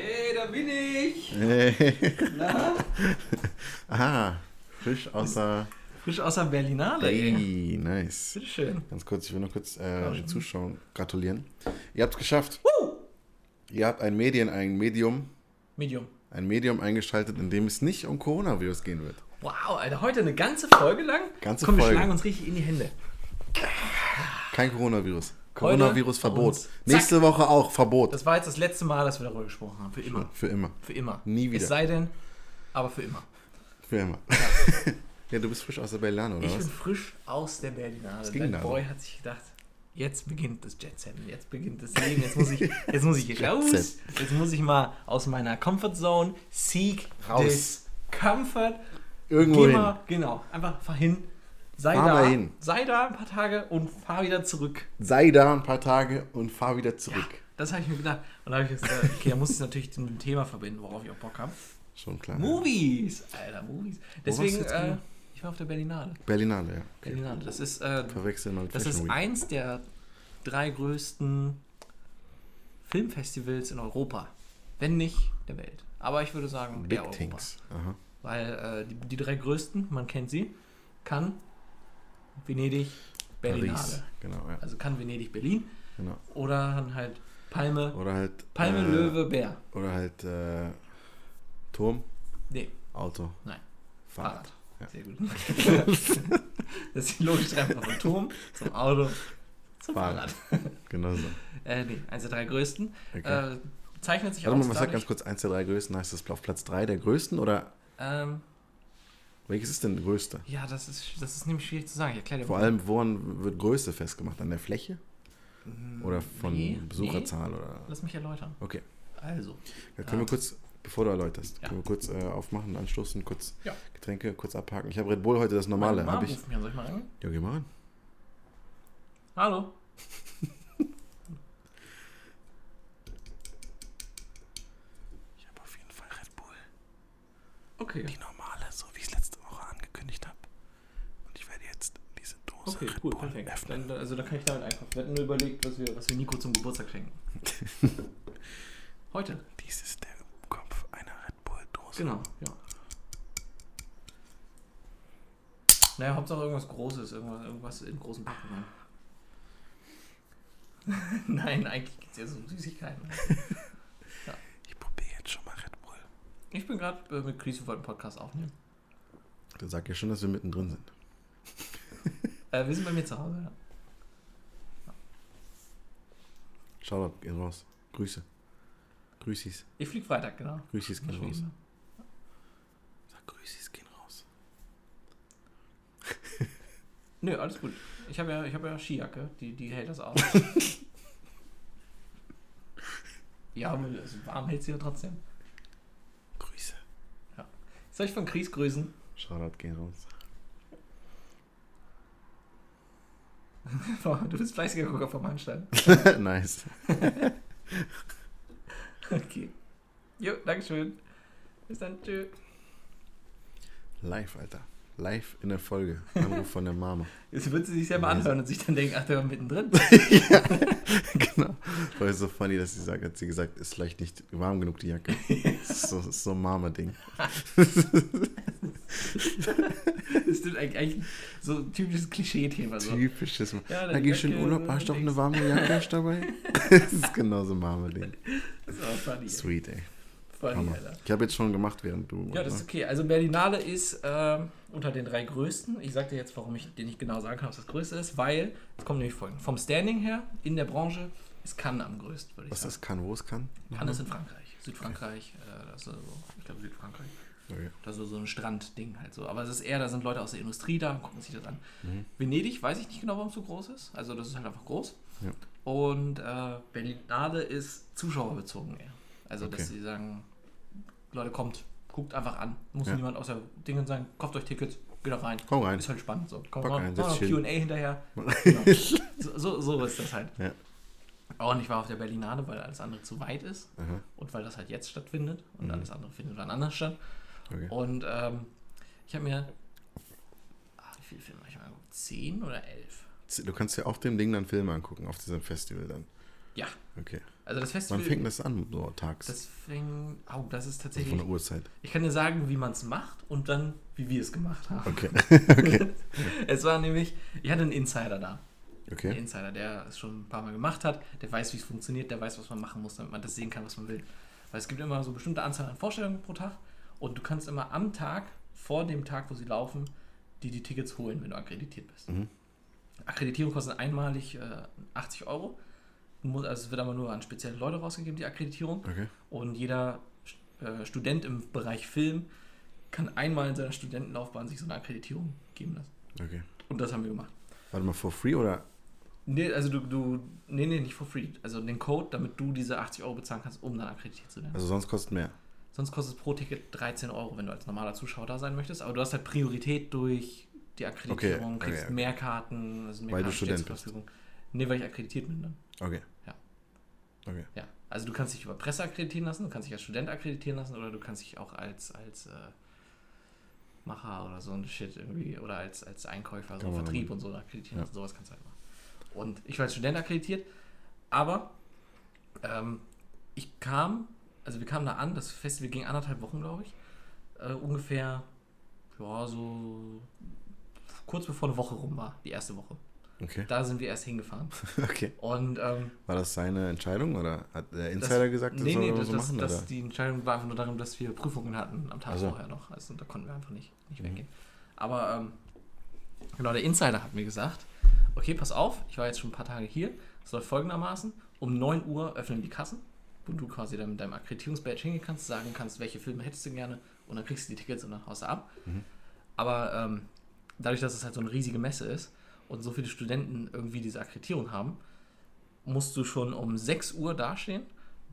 Hey, da bin ich! Hey. Na? Aha, frisch außer. Frisch aus der Berlinale, ey. Hey, nice. Bitteschön. Ganz kurz, ich will nur kurz äh, den. Zuschauern gratulieren. Ihr habt es geschafft. Ihr habt ein Medien, ein Medium, Medium. ein Medium eingeschaltet, in dem es nicht um Coronavirus gehen wird. Wow, Alter, heute eine ganze Folge lang? Ganze Komm, wir Folge. schlagen uns richtig in die Hände. Kein Coronavirus. Coronavirus-Verbot. Nächste Woche auch Verbot. Das war jetzt das letzte Mal, dass wir darüber gesprochen haben. Für immer. Für immer. Für immer. Nie wieder. Es sei denn, aber für immer. Für immer. Ja, du bist frisch aus der Berlane, oder ich was? bin frisch aus der Berlinale. Was ging Dein da? Boy hat sich gedacht, jetzt beginnt das Jet Set, jetzt beginnt das Leben, jetzt muss ich, jetzt muss ich raus, jetzt muss ich mal aus meiner Comfort Zone, seek Raus. this Comfort, Irgendwo geh hin. mal, genau, einfach hin, sei Fahr da, hin. sei da ein paar Tage und fahr wieder zurück. Sei da ein paar Tage und fahr wieder zurück. Das habe ich mir gedacht. Und da habe ich gesagt, okay, da muss ich es natürlich mit dem Thema verbinden, worauf ich auch Bock habe. Schon klar. Movies! Alter, Movies. Deswegen, äh, ich war auf der Berlinale. Berlinale, ja. Berlinale. Das ist, äh, Verwechseln mit das Fashion ist Week. eins der drei größten Filmfestivals in Europa. Wenn nicht der Welt. Aber ich würde sagen, Big Europa. Things. Aha. Weil äh, die, die drei größten, man kennt sie, Cannes, Venedig, Berlinale. Paris. Genau, ja. Also Cannes, Venedig, Berlin. Genau. Oder dann halt Palme, Oder halt. Palme, äh, Löwe, Bär. Oder halt äh, Turm, Nee, Auto, nein. Fahrrad. Fahrrad. Ja. Sehr gut. das ist die logische Reihenfolge vom Turm zum Auto zum Fahrrad. Fahrrad. Genau so. Äh, nee, eins der drei größten. Okay. Äh, zeichnet sich Warte mal, aus was sagt ganz kurz eins der drei größten? Heißt das auf Platz drei der größten oder ähm, welches ist denn größte? Ja, das ist, das ist nämlich schwierig zu sagen. Ich erkläre dir Vor allem, woran wird Größe festgemacht? An der Fläche? Mm, Oder von nee, Besucherzahl? Oder? Nee. Lass mich erläutern. Okay. Also, Ja, können wir Ah. kurz, bevor du erläuterst, Ja. können wir kurz äh, aufmachen, anstoßen, kurz Ja. Getränke kurz abhaken. Ich habe Red Bull heute das normale. Meine Mom ich. ruft mich an. Soll ich mal ran? Ja, geh mal ran. Hallo? Ich habe auf jeden Fall Red Bull. Okay. Die normale, so wie ich es letzte Woche angekündigt habe. Und ich werde jetzt diese Dose Okay, cool, perfekt. Dann, also da kann ich damit einkaufen. Wir hatten nur überlegt, was wir, was wir Nico zum Geburtstag schenken. Heute. Dies ist der Kopf einer Red Bull Dose. Genau, ja. Naja, Hauptsache irgendwas Großes, irgendwas, irgendwas in großen Packungen. Nein, eigentlich geht es ja so um Süßigkeiten. Ich probiere jetzt schon mal Red Bull. Ich bin gerade äh, mit Chris, wir wollten einen Podcast aufnehmen. Du sagst ja schon, dass wir mittendrin sind. Äh, wir sind bei mir zu Hause, ja. Shoutout, gehen raus. Grüße. Grüßis. Ich flieg Freitag, genau. Grüßis gehen raus. Sag Grüßis gehen raus. Nö, alles gut. Ich habe ja, ich hab ja Skijacke, die, die hält das aus. ja, warm hält sie ja trotzdem. Grüße. Soll ich von Chris grüßen? Shoutout gehen raus. Du bist fleißiger Gucker vom Handstand. nice. Okay. Jo, Dankeschön. Bis dann. Tschö. Live, Alter. Live in der Folge. Anruf von der Mama. Jetzt wird sie sich selber anhören und sich dann denken, ach, der war mittendrin. ja, genau. War so funny, dass sie sagt, hat sie gesagt, ist vielleicht nicht warm genug die Jacke. Ist so, ist so ein Mama-Ding. Das stimmt eigentlich, eigentlich so ein typisches Klischee-Thema. So. Typisches. Ja, Da dann gehst du in Urlaub, so hast du nix. eine warme Jacke dabei? Das ist genauso ein Mama-Ding. Das ist auch funny. Sweet, ey. Ich habe jetzt schon gemacht, während du. Ja, das ist okay. Also Berlinale ist ähm, unter den drei größten. Ich sag dir jetzt, warum ich dir nicht genau sagen kann, was das größte ist, weil, es kommt nämlich folgendes. Vom Standing her in der Branche ist Cannes am größten, würde ich Was sagen. das kann, wo es kann? Cannes ist in Frankreich. Südfrankreich, äh, das ist so, ich glaube Südfrankreich. Okay. Das ist so ein Strandding halt so. Aber es ist eher, da sind Leute aus der Industrie da und gucken sich das an. Mhm. Venedig weiß ich nicht genau, warum es so groß ist. Also das ist halt einfach groß. Ja. Und äh, Berlinale ist zuschauerbezogen eher. Also dass Okay. sie sagen, Leute, kommt, guckt einfach an. Muss Ja. niemand aus der Dinge sagen, kauft euch Tickets, geht da rein. Komm rein. Ist halt spannend so. Kommt Bock mal, ein, mal setz dich Q&A hinterher. Genau. so, so, ist das halt. Ja. Und ich war auf der Berlinale, weil alles andere zu weit ist Aha. und weil das halt jetzt stattfindet und Mhm. alles andere findet wann anders statt. Okay. Und ähm, ich habe mir. Ah, wie viele Filme habe ich mal angeguckt? Zehn oder elf? Du kannst ja auch dem Ding dann Filme angucken auf diesem Festival dann. Ja. Okay. Also das Wann Festival. fängt das an, so tags? das fing. Oh, das ist also tatsächlich. von der Uhrzeit. Ich kann dir sagen, wie man es macht und dann, wie wir es gemacht haben. Okay. okay. Es war nämlich, ich hatte einen Insider da. Ein Okay. Insider, der es schon ein paar Mal gemacht hat, der weiß, wie es funktioniert, der weiß, was man machen muss, damit man das sehen kann, was man will. Weil es gibt immer so eine bestimmte Anzahl an Vorstellungen pro Tag und du kannst immer am Tag, vor dem Tag, wo sie laufen, die die Tickets holen, wenn du akkreditiert bist. Mhm. Akkreditierung kostet einmalig äh, 80 Euro. Du musst- Also es wird aber nur an spezielle Leute rausgegeben, die Akkreditierung. Okay. Und jeder äh, Student im Bereich Film kann einmal in seiner Studentenlaufbahn sich so eine Akkreditierung geben lassen. Okay. Und das haben wir gemacht. Warte mal, for free oder? Nee, also du, du, nee, nee, nicht for free. Also den Code, damit du diese 80 Euro bezahlen kannst, um dann akkreditiert zu werden. Also sonst kostet mehr. Sonst kostet es pro Ticket 13 Euro, wenn du als normaler Zuschauer da sein möchtest. Aber du hast halt Priorität durch die Akkreditierung, Okay, kriegst okay, okay. mehr Karten, also mehr Weil du Karten stehen Student zur Verfügung. Nee, weil ich akkreditiert bin dann. Okay. Ja. Okay. Ja. Also du kannst dich über Presse akkreditieren lassen, du kannst dich als Student akkreditieren lassen oder du kannst dich auch als, als äh, Macher oder so ein Shit irgendwie oder als, als Einkäufer, so Vertrieb und so akkreditieren Ja. lassen. Sowas kannst du halt machen. Und ich war als Student akkreditiert, aber ähm, ich kam, also wir kamen da an, das Festival ging anderthalb Wochen, glaube ich. Äh, ungefähr, ja, so kurz bevor eine Woche rum war, die erste Woche. Okay. Da sind wir erst hingefahren. Okay. Und ähm, War das seine Entscheidung oder hat der Insider das, gesagt, das nee, soll nee, das, so das, machen? das, oder? die Entscheidung war einfach nur darum, dass wir Prüfungen hatten am Tag Ach so. vorher noch. Also da konnten wir einfach nicht, nicht Mhm. weggehen. Aber ähm, genau, der Insider hat mir gesagt, okay, pass auf, ich war jetzt schon ein paar Tage hier. Es läuft folgendermaßen, um 9 Uhr öffnen die Kassen, wo du quasi dann mit deinem Akkreditierungsbadge hingehen kannst, sagen kannst, welche Filme hättest du gerne und dann kriegst du die Tickets und dann haust du ab. Mhm. Aber ähm, dadurch, dass es halt so eine riesige Messe ist und so viele Studenten irgendwie diese Akkreditierung haben, musst du schon um 6 Uhr dastehen,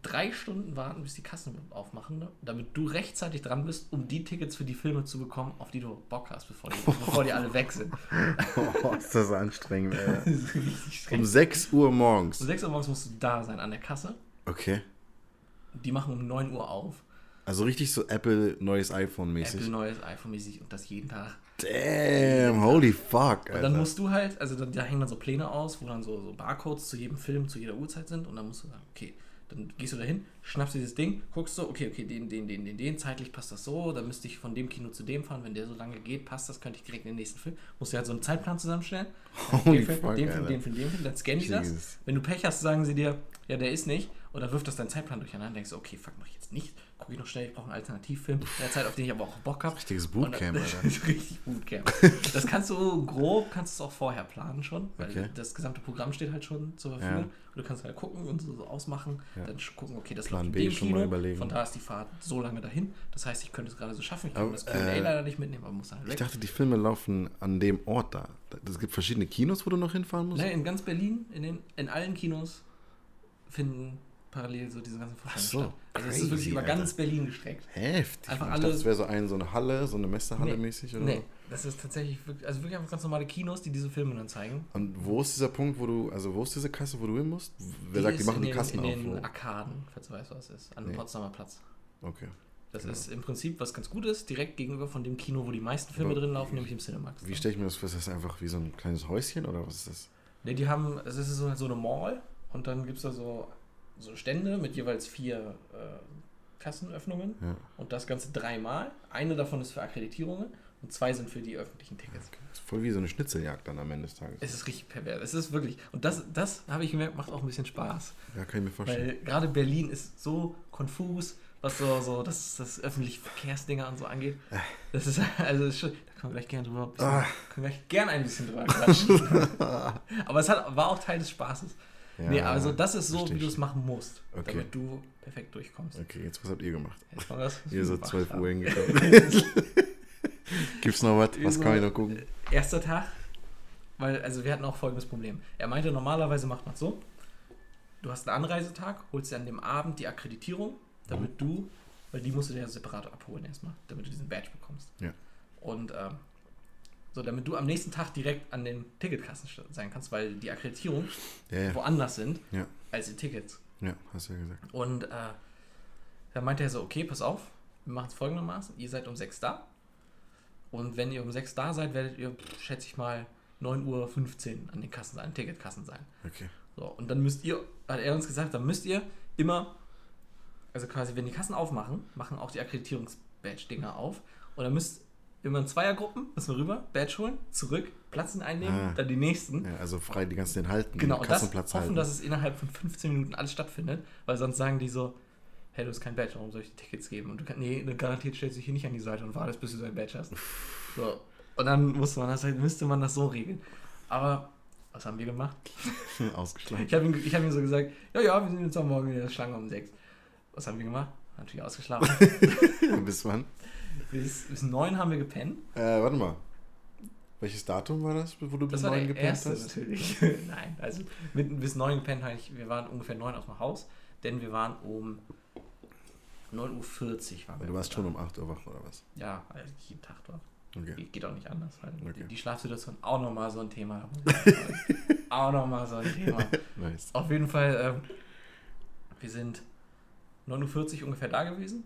drei Stunden warten, bis die Kassen aufmachen, ne? damit du rechtzeitig dran bist, um die Tickets für die Filme zu bekommen, auf die du Bock hast, bevor die, bevor die alle weg sind. Oh, ist das anstrengend, ey. Das ist richtig streng. Um 6 Uhr morgens. Um 6 Uhr morgens musst du da sein an der Kasse. Okay. Die machen um 9 Uhr auf. Also richtig so Apple neues iPhone mäßig. Apple neues iPhone mäßig und das jeden Tag. Damn, holy fuck, Und Alter. dann musst du halt, also da, da hängen dann so Pläne aus, wo dann so, so Barcodes zu jedem Film, zu jeder Uhrzeit sind und dann musst du sagen, okay, dann gehst du dahin, schnappst dir dieses Ding, guckst so, okay, okay, den, den, den, den, den, zeitlich passt das so, dann müsste ich von dem Kino zu dem fahren, wenn der so lange geht, passt das, könnte ich direkt in den nächsten Film. Musst du halt so einen Zeitplan zusammenstellen. Holy den Film, fuck, den Film, den Film, den Film, dann scannen die das. Wenn du Pech hast, sagen sie dir, ja, der ist nicht, und dann wirft das deinen Zeitplan durcheinander, denkst du, okay, fuck, mach ich jetzt nicht, gucke ich noch schnell, ich brauche einen Alternativfilm, in der Zeit, auf den ich aber auch Bock habe. Richtiges Und Bootcamp, Alter. Richtig Bootcamp. Das kannst du grob, kannst du es auch vorher planen schon, weil Okay. das gesamte Programm steht halt schon zur Verfügung. Ja. Und du kannst halt gucken und so, ausmachen, Ja. dann gucken, okay, das Plan läuft B in dem schon Kino, mal überlegen. von da ist die Fahrt so lange dahin. Das heißt, ich könnte es gerade so schaffen, ich kann Aber, das Q&A äh, leider nicht mitnehmen, aber muss halt Ich weg. dachte, die Filme laufen an dem Ort da. Es gibt verschiedene Kinos, wo du noch hinfahren musst. Ne, in ganz Berlin, in, den, in allen Kinos finden parallel so diese ganzen Vorstellungen so, statt. Also es ist wirklich über Alter. ganz Berlin gestreckt. Heftig. Einfach ich alle- dachte, es wäre so, ein, so eine Halle, so eine Messehalle Nee. mäßig oder Nee, das ist tatsächlich wirklich, also wirklich einfach ganz normale Kinos, die diese Filme dann zeigen. so. Und wo ist dieser Punkt, wo du, also wo ist diese Kasse, wo du hin musst? Wer sagt, die machen in die Kassen in auf? den Wo? Arkaden, falls du weißt, was es ist, an dem Nee. Potsdamer Platz. Okay. Das Genau. ist im Prinzip, was ganz gut ist, direkt gegenüber von dem Kino, wo die meisten Filme Aber drin laufen, nämlich im Cinemax. Wie stelle ich mir das vor? Ist das einfach wie so ein kleines Häuschen oder was ist das? Ne, die haben, es ist so, so eine Mall und dann gibt es da so, so Stände mit jeweils vier äh, Kassenöffnungen Ja. und das Ganze dreimal. Eine davon ist für Akkreditierungen und zwei sind für die öffentlichen Tickets. Das ist voll wie so eine Schnitzeljagd dann am Ende des Tages. Es ist richtig pervers. Es ist wirklich. Und das, das habe ich gemerkt, macht auch ein bisschen Spaß. Ja, kann ich mir vorstellen. Weil gerade Berlin ist so konfus, was so, so das, das öffentliche Verkehrsdinger und so angeht. Das ist also schon, da können wir gleich gerne drüber bisschen, Ah. können wir gleich gerne ein bisschen drüber quatschen. Aber es hat, war auch Teil des Spaßes. Ja, nee, also das ist so, versteh wie du es machen musst, Okay. damit du perfekt durchkommst. Okay, jetzt was habt ihr gemacht? Jetzt mal das, Ihr gemacht 12 haben. Uhr hingekommen. Gibt's noch was? Was so- kann ich noch gucken? Erster Tag, weil, also wir hatten auch folgendes Problem. Er meinte, normalerweise macht man es so, du hast einen Anreisetag, holst dir an dem Abend die Akkreditierung, damit du, weil die musst du dir ja separat abholen erstmal, damit du diesen Badge bekommst. Ja. Und ähm, so, damit du am nächsten Tag direkt an den Ticketkassen sein kannst, weil die Akkreditierung Ja, ja. woanders sind Ja. als die Tickets. Ja, hast du ja gesagt. Und äh, dann meinte er so, okay, pass auf, wir machen es folgendermaßen, ihr seid um 6 da. Und wenn ihr um 6 da seid, werdet ihr, schätze ich mal, 9.15 Uhr an den Kassen sein, Ticketkassen sein. Okay. So, und dann müsst ihr, hat er uns gesagt, dann müsst ihr immer, also quasi, wenn die Kassen aufmachen, machen auch die Akkreditierungs-Badge-Dinger auf. Und dann müsst immer in Zweiergruppen, müssen wir rüber, Badge holen, zurück, Platz einnehmen, Ah. dann die nächsten. Ja, also frei die ganzen den halten, Genau, und das hoffen, halten. dass es innerhalb von 15 Minuten alles stattfindet, weil sonst sagen die so, hey, du hast kein Badge, warum soll ich Tickets geben? Und du kannst, nee, garantiert stellst du dich hier nicht an die Seite und wartest, bis du dein Badge hast. So. Und dann musste man das halt, müsste man das so regeln. Aber was haben wir gemacht? Ausgeschlagen. Ich habe ihm, hab ihm so gesagt, ja, ja, wir sind jetzt am Morgen in der Schlange um 6. Was haben wir gemacht? Natürlich ausgeschlafen. Bis wann? Bis, bis 9 haben wir gepennt. Äh, warte mal. Welches Datum war das, wo du bis Das war neun der gepennt erste hast? natürlich. Nein, also mit, bis 9 gepennt habe ich, wir waren ungefähr 9 aus dem Haus, denn wir waren um 9.40 Uhr. Waren wir Du warst schon um 8 Uhr wach, oder was? Ja, also jeden Tag dort. Okay. Geht, auch nicht anders. Weil die, Okay. die Schlafsituation auch nochmal so ein Thema. auch nochmal so ein Thema. Nice. Auf jeden Fall, ähm, wir sind 9.40 Uhr ungefähr da gewesen.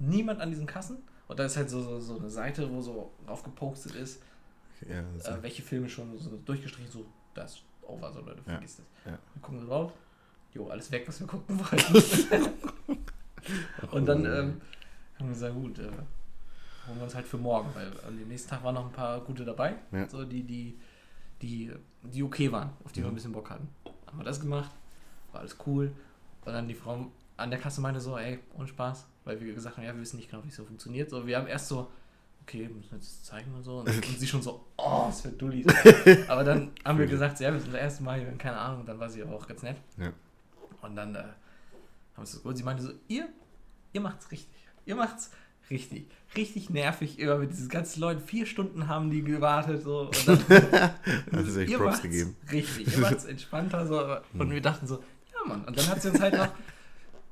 Niemand an diesen Kassen. Und da ist halt so, so, so eine Seite, wo so drauf gepostet ist, ja, das äh, welche Filme schon so durchgestrichen, so, das over, so Leute, Ja, vergisst es. ja. Wir gucken drauf. Jo, alles weg, was wir gucken wollten. Und dann Oh. ähm, haben wir gesagt, gut, äh, holen wir uns halt für morgen, weil an dem nächsten Tag waren noch ein paar gute dabei, Ja. so die, die, die, die okay waren, auf die wir Mhm. ein bisschen Bock hatten. Haben wir das gemacht, war alles cool. Und dann die Frau an der Kasse meinte so, ey, ohne Spaß, weil wir gesagt haben, ja, wir wissen nicht genau, wie es so funktioniert. So, wir haben erst so, okay, müssen wir jetzt zeigen und so. Und, und sie schon so, oh, es wird Dulli. Aber dann haben wir gesagt, ja, wir sind das erste Mal hier, keine Ahnung. Und dann war sie aber auch ganz nett. Ja. Und dann äh, haben wir es und sie meinte so, ihr, ihr macht's richtig. Ihr macht's richtig. Richtig nervig immer mit diesen ganzen Leuten. Vier Stunden haben die gewartet. So, und dann, Hat sie echt ihr Props gegeben. Richtig, ihr macht's entspannter. So, aber- und wir dachten so, ja Mann. Und dann hat sie uns halt noch,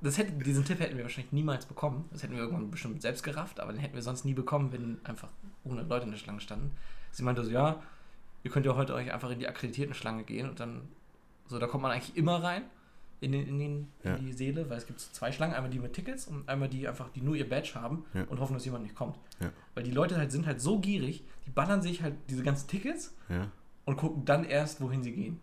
das hätte, diesen Tipp hätten wir wahrscheinlich niemals bekommen. Das hätten wir irgendwann bestimmt selbst gerafft, aber den hätten wir sonst nie bekommen, wenn einfach 100 Leute in der Schlange standen. Sie meinte so, ja, ihr könnt ja heute euch einfach in die akkreditierten Schlange gehen und dann, so, da kommt man eigentlich immer rein in, den, in, den, Ja. in die Seele, weil es gibt so zwei Schlangen, einmal die mit Tickets und einmal die einfach, die nur ihr Badge haben Ja. und hoffen, dass jemand nicht kommt. Ja. Weil die Leute halt sind halt so gierig, die ballern sich halt diese ganzen Tickets und gucken dann erst, wohin sie gehen.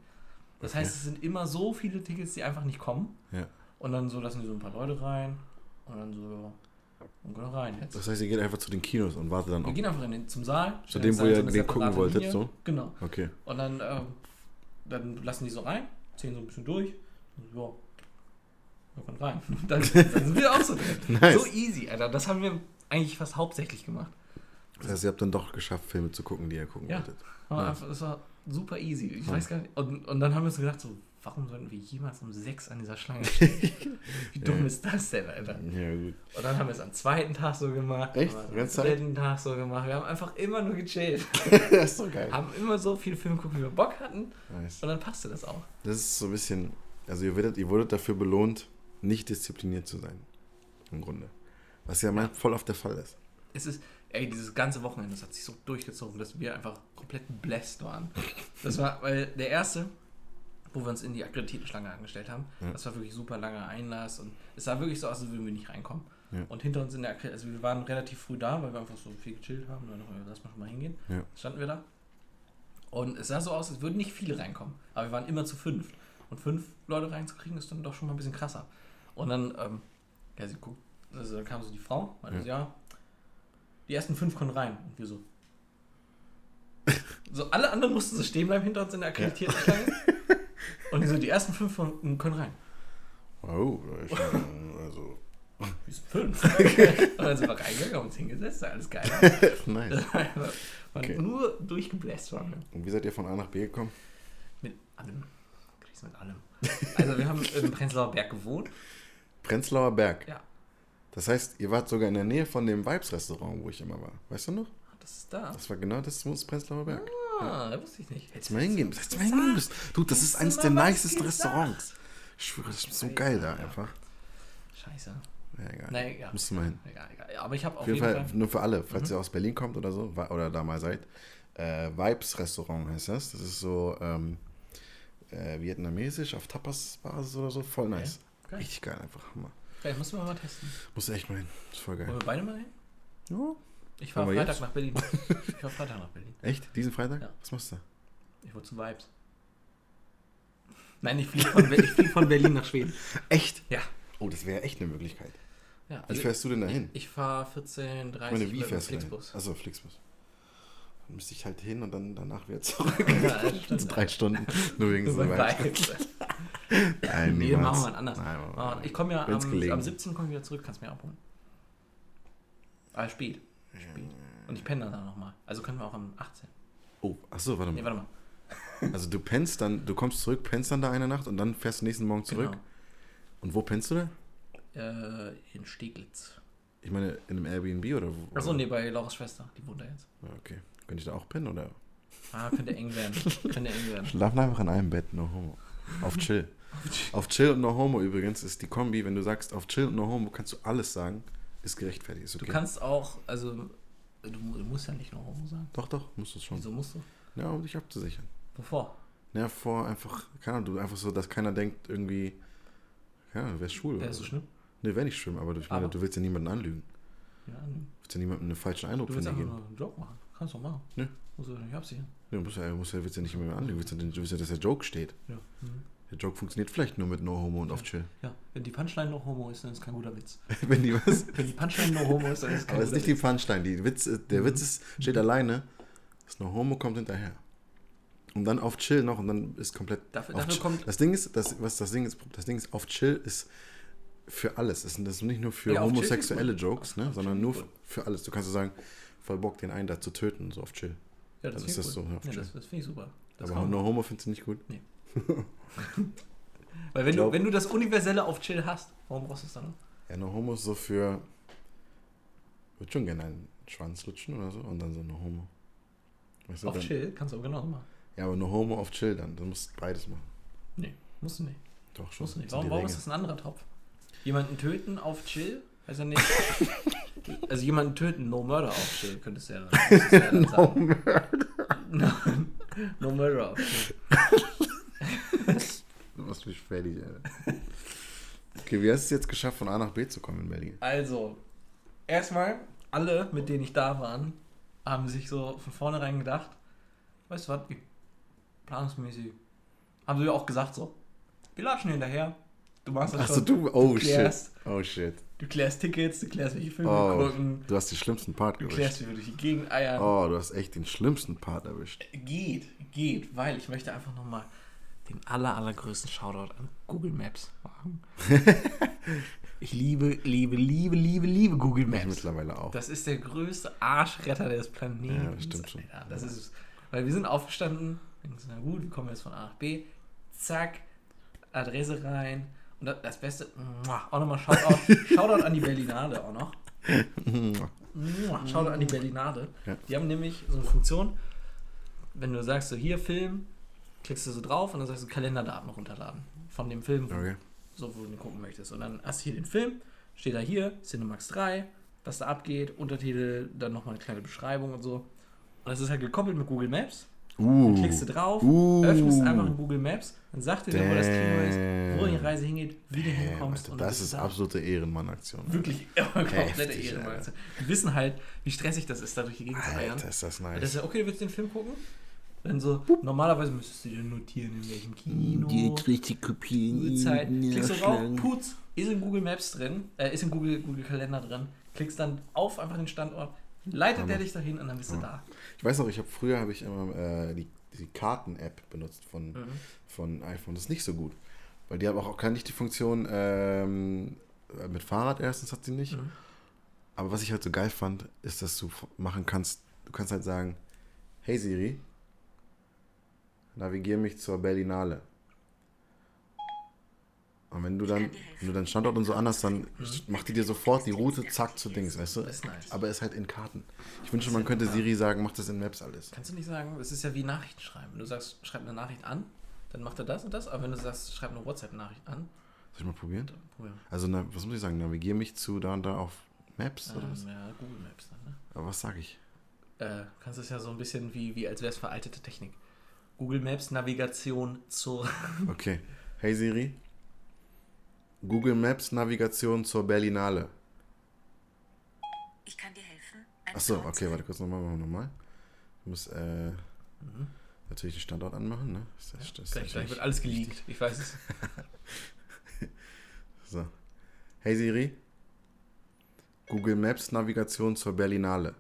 Das Okay. heißt, es sind immer so viele Tickets, die einfach nicht kommen. Ja. Und dann so lassen die so ein paar Leute rein und dann so und gehen rein jetzt. Das heißt, ihr geht einfach zu den Kinos und wartet dann Wir auch. gehen einfach in den, zum Saal. Zu dem, wo ihr so den gucken wolltet, Linie. so? Genau. Okay. Und dann, ähm, dann lassen die so rein, ziehen so ein bisschen durch. Und ja, wir können rein. Und Dann, dann sind wir auch so drin. Nice. So easy, Alter. Das haben wir eigentlich fast hauptsächlich gemacht. Das heißt, ihr habt dann doch geschafft, Filme zu gucken, die ihr gucken Ja. wolltet. Ja. einfach, das war super easy. Ich Ja. weiß gar nicht. Und, und dann haben wir uns gedacht, so, warum sollten wir jemals um sechs an dieser Schlange stehen? Wie dumm Ja. ist das denn, Alter? Ja, gut. Und dann haben wir es am zweiten Tag so gemacht. Echt? am ganze Zeit? dritten Tag so gemacht. Wir haben einfach immer nur gechillt. das ist so geil. haben immer so viele Filme geguckt, wie wir Bock hatten. Nice. Und dann passte das auch. Das ist so ein bisschen, also ihr werdet, ihr wurdet dafür belohnt, nicht diszipliniert zu sein. Im Grunde. Was ja, mal voll auf der Fall ist. Es ist, ey, dieses ganze Wochenende, das hat sich so durchgezogen, dass wir einfach komplett bläst waren. Das war, weil der erste, wo wir uns in die akkreditierten Schlange angestellt haben, Ja. das war wirklich super langer Einlass und es sah wirklich so aus, als würden wir nicht reinkommen. Ja. Und hinter uns in der Akkreditierung, also wir waren relativ früh da, weil wir einfach so viel gechillt haben. Dann dachten wir, lass mal schon mal hingehen. Ja. Standen wir da. Und es sah so aus, als würden nicht viele reinkommen. Aber wir waren immer zu fünf. Und fünf Leute reinzukriegen, ist dann doch schon mal ein bisschen krasser. Und dann, ähm, ja, sie guckt, also dann kam so die Frau, meinte Ja. ja, die ersten fünf können rein. Und wir so. So, alle anderen mussten so stehen bleiben hinter uns in der akkreditierten Schlange. Und die so, die ersten fünf von- können rein. Oh, schon, also, Wir sind fünf. und dann sind wir reingegangen, haben uns hingesetzt, alles geil. nice. Waren Okay. nur durchgebläst wir. Und wie seid ihr von A nach B gekommen? Mit allem. Kriegst mit allem. Also wir haben im Prenzlauer Berg gewohnt. Prenzlauer Berg. Ja. Das heißt, ihr wart sogar in der Nähe von dem Vibes-Restaurant, wo ich immer war. Weißt du noch? Das ist da. Das war genau das muss Prenzlauer Berg. Ah, da wusste ich nicht. Hättest du mal hingehen. Hättest du mal hingehen müssen. Du, das ist Hättest eines der nicesten. Restaurants. Ich schwöre, das ist so geil da einfach. Scheiße. Ja, egal. Na egal. Musst du mal hin. Egal, egal. Aber ich habe auf, jeden Fall, nur für alle, falls Mhm. ihr aus Berlin kommt oder so, oder da mal seid. Äh, Vibes Restaurant heißt das. Das ist so ähm, äh, vietnamesisch auf Tapas-Basis oder so. Voll nice. Geil. Richtig geil, einfach Hammer. Geil, müssen wir mal testen. Muss echt mal hin. Ist voll Wollen geil. wir beide mal hin? Ja. Ich fahre Freitag jetzt? nach Berlin. Ich fahre Freitag nach Berlin. Echt? Diesen Freitag? Ja. Was machst du? Ich wollte zu Vibes. Nein, ich fliege von, ich flieg von Berlin nach Schweden. Echt? Ja. Oh, das wäre echt eine Möglichkeit. ja Wie fährst du denn dahin? Ich, ich fahre 14, 30 Ich meine, wie fährst du? Flixbus. Achso, Flixbus. Dann müsste ich halt hin und dann danach wieder zurück. Ja, stimmt. Drei Stunden. Nur wegen so weit. Vibes. Nein, Nee, machen wir mal anders. Nein, machen wir. Ich komme ja am, am 17. komme ich wieder zurück, kannst mir abholen. Ah, spät. Spät. Und ich penne dann nochmal. Also können wir auch am 18. Oh, achso, warte Nee, mal. warte mal. Also du pennst dann, du kommst zurück, pennst dann da eine Nacht und dann fährst du nächsten Morgen zurück. Genau. Und wo pennst du da? Äh, in Steglitz. Ich meine, in einem Airbnb oder wo? Achso, nee, bei Laura's Schwester. Die wohnt da jetzt. Ja, Okay. Könnte ich da auch pennen oder? Ah, könnte eng werden. könnte eng werden. Schlafen einfach in einem Bett, no homo. Auf chill. auf chill und no homo übrigens ist die Kombi, wenn du sagst auf chill und no homo, kannst du alles sagen, ist gerechtfertigt. Ist okay. Du kannst auch, also, du, du musst ja nicht nur Homo sagen. Doch, doch, musst du schon. Wieso musst du? Ja, um dich abzusichern. Wovor? Ja, vor einfach, keine Ahnung, du einfach so, dass keiner denkt irgendwie, ja, du wärst schwul. So so. schlimm. Nee, wäre nicht schlimm, aber du, ich meine, Aber? du willst ja niemanden anlügen. Ja, nee. Du willst ja niemandem einen falschen Eindruck Du von willst dir einfach geben. nur einen Joke machen. Kannst du auch machen. Nö. Musst du nicht absichern. Nee, du musst ja, du musst ja, willst ja nicht mehr anlügen. Du willst ja, du willst ja, dass der Joke steht. Ja. Mhm. Der Joke funktioniert vielleicht nur mit No Homo und auf Chill. Ja, wenn die Punchline noch Homo ist, dann ist kein guter Witz. Wenn die was. Wenn die Punchline noch Homo ist, dann ist kein Aber es ist guter nicht die Witz. Punchline. Die Witz, ist- der Witz ist, steht alleine. Das No Homo kommt hinterher. Und dann auf Chill noch und dann ist komplett. Dafür- dafür kommt- das Ding ist, das, was das Ding ist, das Ding ist, auf Chill ist für alles. Das ist, das ist nicht nur für Ja, homosexuelle ist. Jokes, ne, sondern nur ist für, alles. Du kannst so sagen, voll Bock, den einen da zu töten, so auf Chill. Ja, dann das ist finde das ich so, auf Ja, Chill. das, das finde ich super. Das Aber. No Homo findest du nicht gut? Weil wenn du, glaub- wenn du das Universelle auf Chill hast, warum brauchst du es dann noch? Ja, No Homo ist so für. Würde schon gerne einen Schwanz lutschen oder so und dann so No Homo. Weißt du, Auf dann, Chill kannst du auch genauso machen. Ja, aber No Homo auf Chill dann. Du musst beides machen. Nee, musst du nicht. Doch schon. Musst du nicht. Warum, warum ist das ein anderer Topf? Jemanden töten auf Chill? Weiß er nicht. also jemanden töten, no murder auf Chill, könntest du ja, könntest du ja dann sagen. No, no murder auf Chill. Du machst mich fertig, Alter. Okay, wie hast du es jetzt geschafft, von A nach B zu kommen in Berlin? Also, erstmal, alle, mit denen ich da waren, haben sich so von vornherein gedacht, weißt du was, wir planungsmäßig, haben sie ja auch gesagt so, wir latschen hinterher, du machst das Achso, schon, du. Oh klärst. shit. Oh shit. du klärst Tickets, du klärst, welche Filme Oh, wir gucken, du hast den schlimmsten Part du erwischt. klärst, wie wir durch die Gegend eiern. Oh, du hast echt den schlimmsten Part erwischt. Geht, geht, weil ich möchte einfach nochmal den aller, allergrößten Shoutout an Google Maps machen. ich liebe, liebe, liebe, liebe, liebe Google Ich Maps. mittlerweile auch. Das ist der größte Arschretter des Planeten. Ja, das stimmt schon. Ja, das ist es. Weil wir sind aufgestanden, denken na gut, wir kommen jetzt von A nach B, zack, Adresse rein. Und das, Beste, auch nochmal Shoutout, Shoutout an die Berlinade auch noch. Shoutout an die Berlinade. Ja. Die haben nämlich so eine Funktion, wenn du sagst, so hier Film, klickst du so drauf und dann sagst du Kalenderdaten runterladen von dem Film, Okay. so, wo du gucken möchtest. Und dann hast du hier den Film, steht da hier, Cinemax 3, was da abgeht, Untertitel, dann nochmal eine kleine Beschreibung und so. Und das ist halt gekoppelt mit Google Maps. Uh. Dann klickst du drauf, Uh. öffnest einfach in Google Maps, dann sagt dir wo das Kino ist, wo die. Reise hingeht, wie du hinkommst. Alter, das ist da. absolute Ehrenmann-Aktion. Wirklich komplette Heftig, Ehrenmann. Alter. Die wissen halt, wie stressig das ist, da durch die Gegend zu eiern. Alter, ist das Das ist nice. ja, okay, du willst den Film gucken? Dann so, normalerweise müsstest du dir notieren, in welchem Kino, richtig kopieren. Uhrzeit. Klickst du drauf, putz, ist in Google Maps drin, äh, ist in Google, Google Kalender drin, klickst dann auf einfach den Standort, leitet der dich dahin und dann bist du da. Ich weiß noch, ich habe früher habe ich immer äh, die, die Karten-App benutzt von, Mhm. von iPhone. Das ist nicht so gut. Weil die haben auch, kann nicht die Funktion ähm, mit Fahrrad erstens hat sie nicht. Mhm. Aber was ich halt so geil fand, ist, dass du machen kannst, du kannst halt sagen, hey Siri, navigiere mich zur Berlinale. Und wenn du dann, wenn du deinen Standort und so anders, dann macht die dir sofort die Route, zack, zu Dings, weißt du? Das ist nice. Aber ist halt in Karten. Ich wünsche, man könnte Siri sagen, mach das in Maps alles. Kannst du nicht sagen, es ist ja wie Nachrichten schreiben. Wenn du sagst, schreib eine Nachricht an, dann macht er das und das, aber wenn du sagst, schreib eine WhatsApp-Nachricht an, Soll ich mal probieren? dann probieren. Also, na, was muss ich sagen? Navigiere mich zu da und da auf Maps oder was? Ähm, ja, Google Maps dann, ne? Aber was sage ich? Äh, kannst es ja so ein bisschen wie, wie als wäre es veraltete Technik. Google Maps Navigation zur. Okay. Hey Siri. Google Maps Navigation zur Berlinale. Ich kann dir helfen. Achso, okay, warte kurz nochmal, machen wir nochmal. Ich muss, äh. natürlich den Standort anmachen, ne? Das, das, das Gleich, gleich natürlich wird alles geleakt. Ich weiß es. So. Hey Siri, Google Maps Navigation zur Berlinale.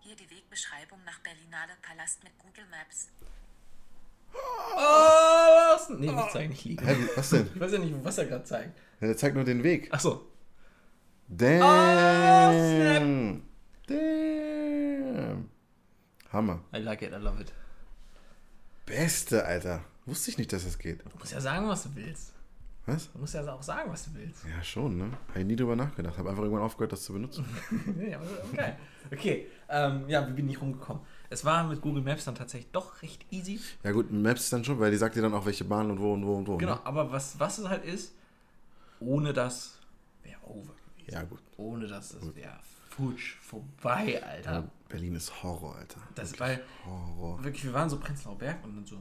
Hier die Wegbeschreibung Berlinale Palast mit Google Maps. Oh, was? Nee, nicht zeigen, nicht liegen. Hä, wie- was denn? Ich weiß ja nicht, was er gerade zeigt. Ja, der zeigt nur den Weg. Achso. Damn. Oh, Damn. Hammer. I like it, I love it. Beste, Alter. Wusste ich nicht, dass das geht. Du musst ja sagen, was du willst. Was? Du musst ja auch sagen, was du willst. Ja, schon, ne? Habe ich nie drüber nachgedacht. Habe einfach irgendwann aufgehört, das zu benutzen. ja, aber okay. Okay, ähm, ja, wie bin ich rumgekommen? Es war mit Google Maps dann tatsächlich doch recht easy. Ja, gut, Maps dann schon, weil die sagt dir dann auch, welche Bahn und wo und wo und wo. Genau, Ne? aber was, was es halt ist, ohne das wäre over gewesen. Ja, gut. Ohne das, das wäre futsch vorbei, Alter. Ja, Berlin ist Horror, Alter. Das, Wirklich weil Horror. wirklich, wir waren so Prenzlauer Berg und dann so,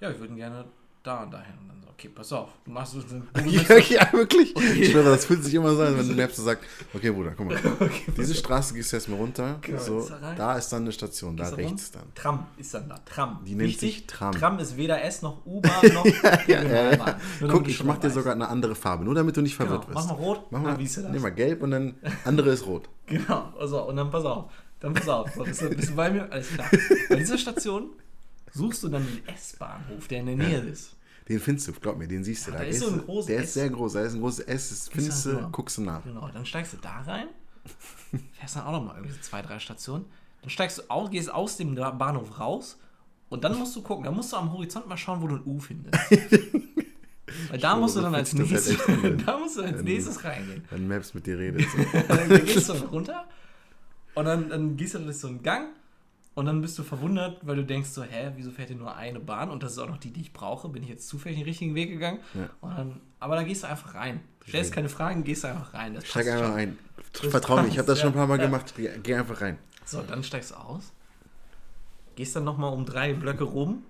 ja, wir würden gerne da und dahin. Und dann so, okay, pass auf, du machst Google Ja, ja, wirklich. Ich schwöre, das fühlt sich immer so an, wenn du Maps sagt, okay, Bruder, guck mal. Okay, Diese. Straße gehst du jetzt mal runter. Genau, so, da da ist dann eine Station, da rechts dann. Tram ist dann da. Tram. Die nennt Wichtig, sich Tram. Tram ist weder S noch U-Bahn noch Regionalbahn. Nur Guck, ich mach dir sogar eine andere Farbe, nur damit du nicht Genau, verwirrt mach wirst. mal rot, Mach mal, das. nimm mal gelb und dann andere ist rot. Genau, also, und dann pass auf. Dann pass auf. So, bist, du, bist du bei mir? Alles klar. Bei dieser Station suchst du dann den S-Bahnhof, der in der Nähe ist. Den findest du, glaub mir, den siehst du Ja, da. da ist so ein großes Der S. ist sehr groß, da ist ein großes S, das findest du, halt guckst du nach. Genau, dann steigst du da rein, fährst dann auch nochmal irgendwie so zwei, drei Stationen. Dann steigst du aus, gehst aus dem Bahnhof raus und dann musst du gucken, dann musst du am Horizont mal schauen, wo du ein U findest. Weil da musst du so dann als fühlt sich das nächstes, halt echt an. da musst du als nächstes reingehen. Wenn Maps mit dir redet. So. dann gehst du runter und dann, dann gehst du durch so einen Gang und dann bist du verwundert, weil du denkst so, hä, wieso fährt hier nur eine Bahn und das ist auch noch die, die ich brauche? Bin ich jetzt zufällig den richtigen Weg gegangen? Ja. Dann, aber da gehst du einfach rein. Stellst keine Fragen, gehst einfach rein. Das Steig einfach schon. ein. Das Vertrau mir, ich habe das schon ein paar Mal ja. gemacht. Geh, geh einfach rein. So, dann steigst du aus, gehst dann nochmal um drei Blöcke rum.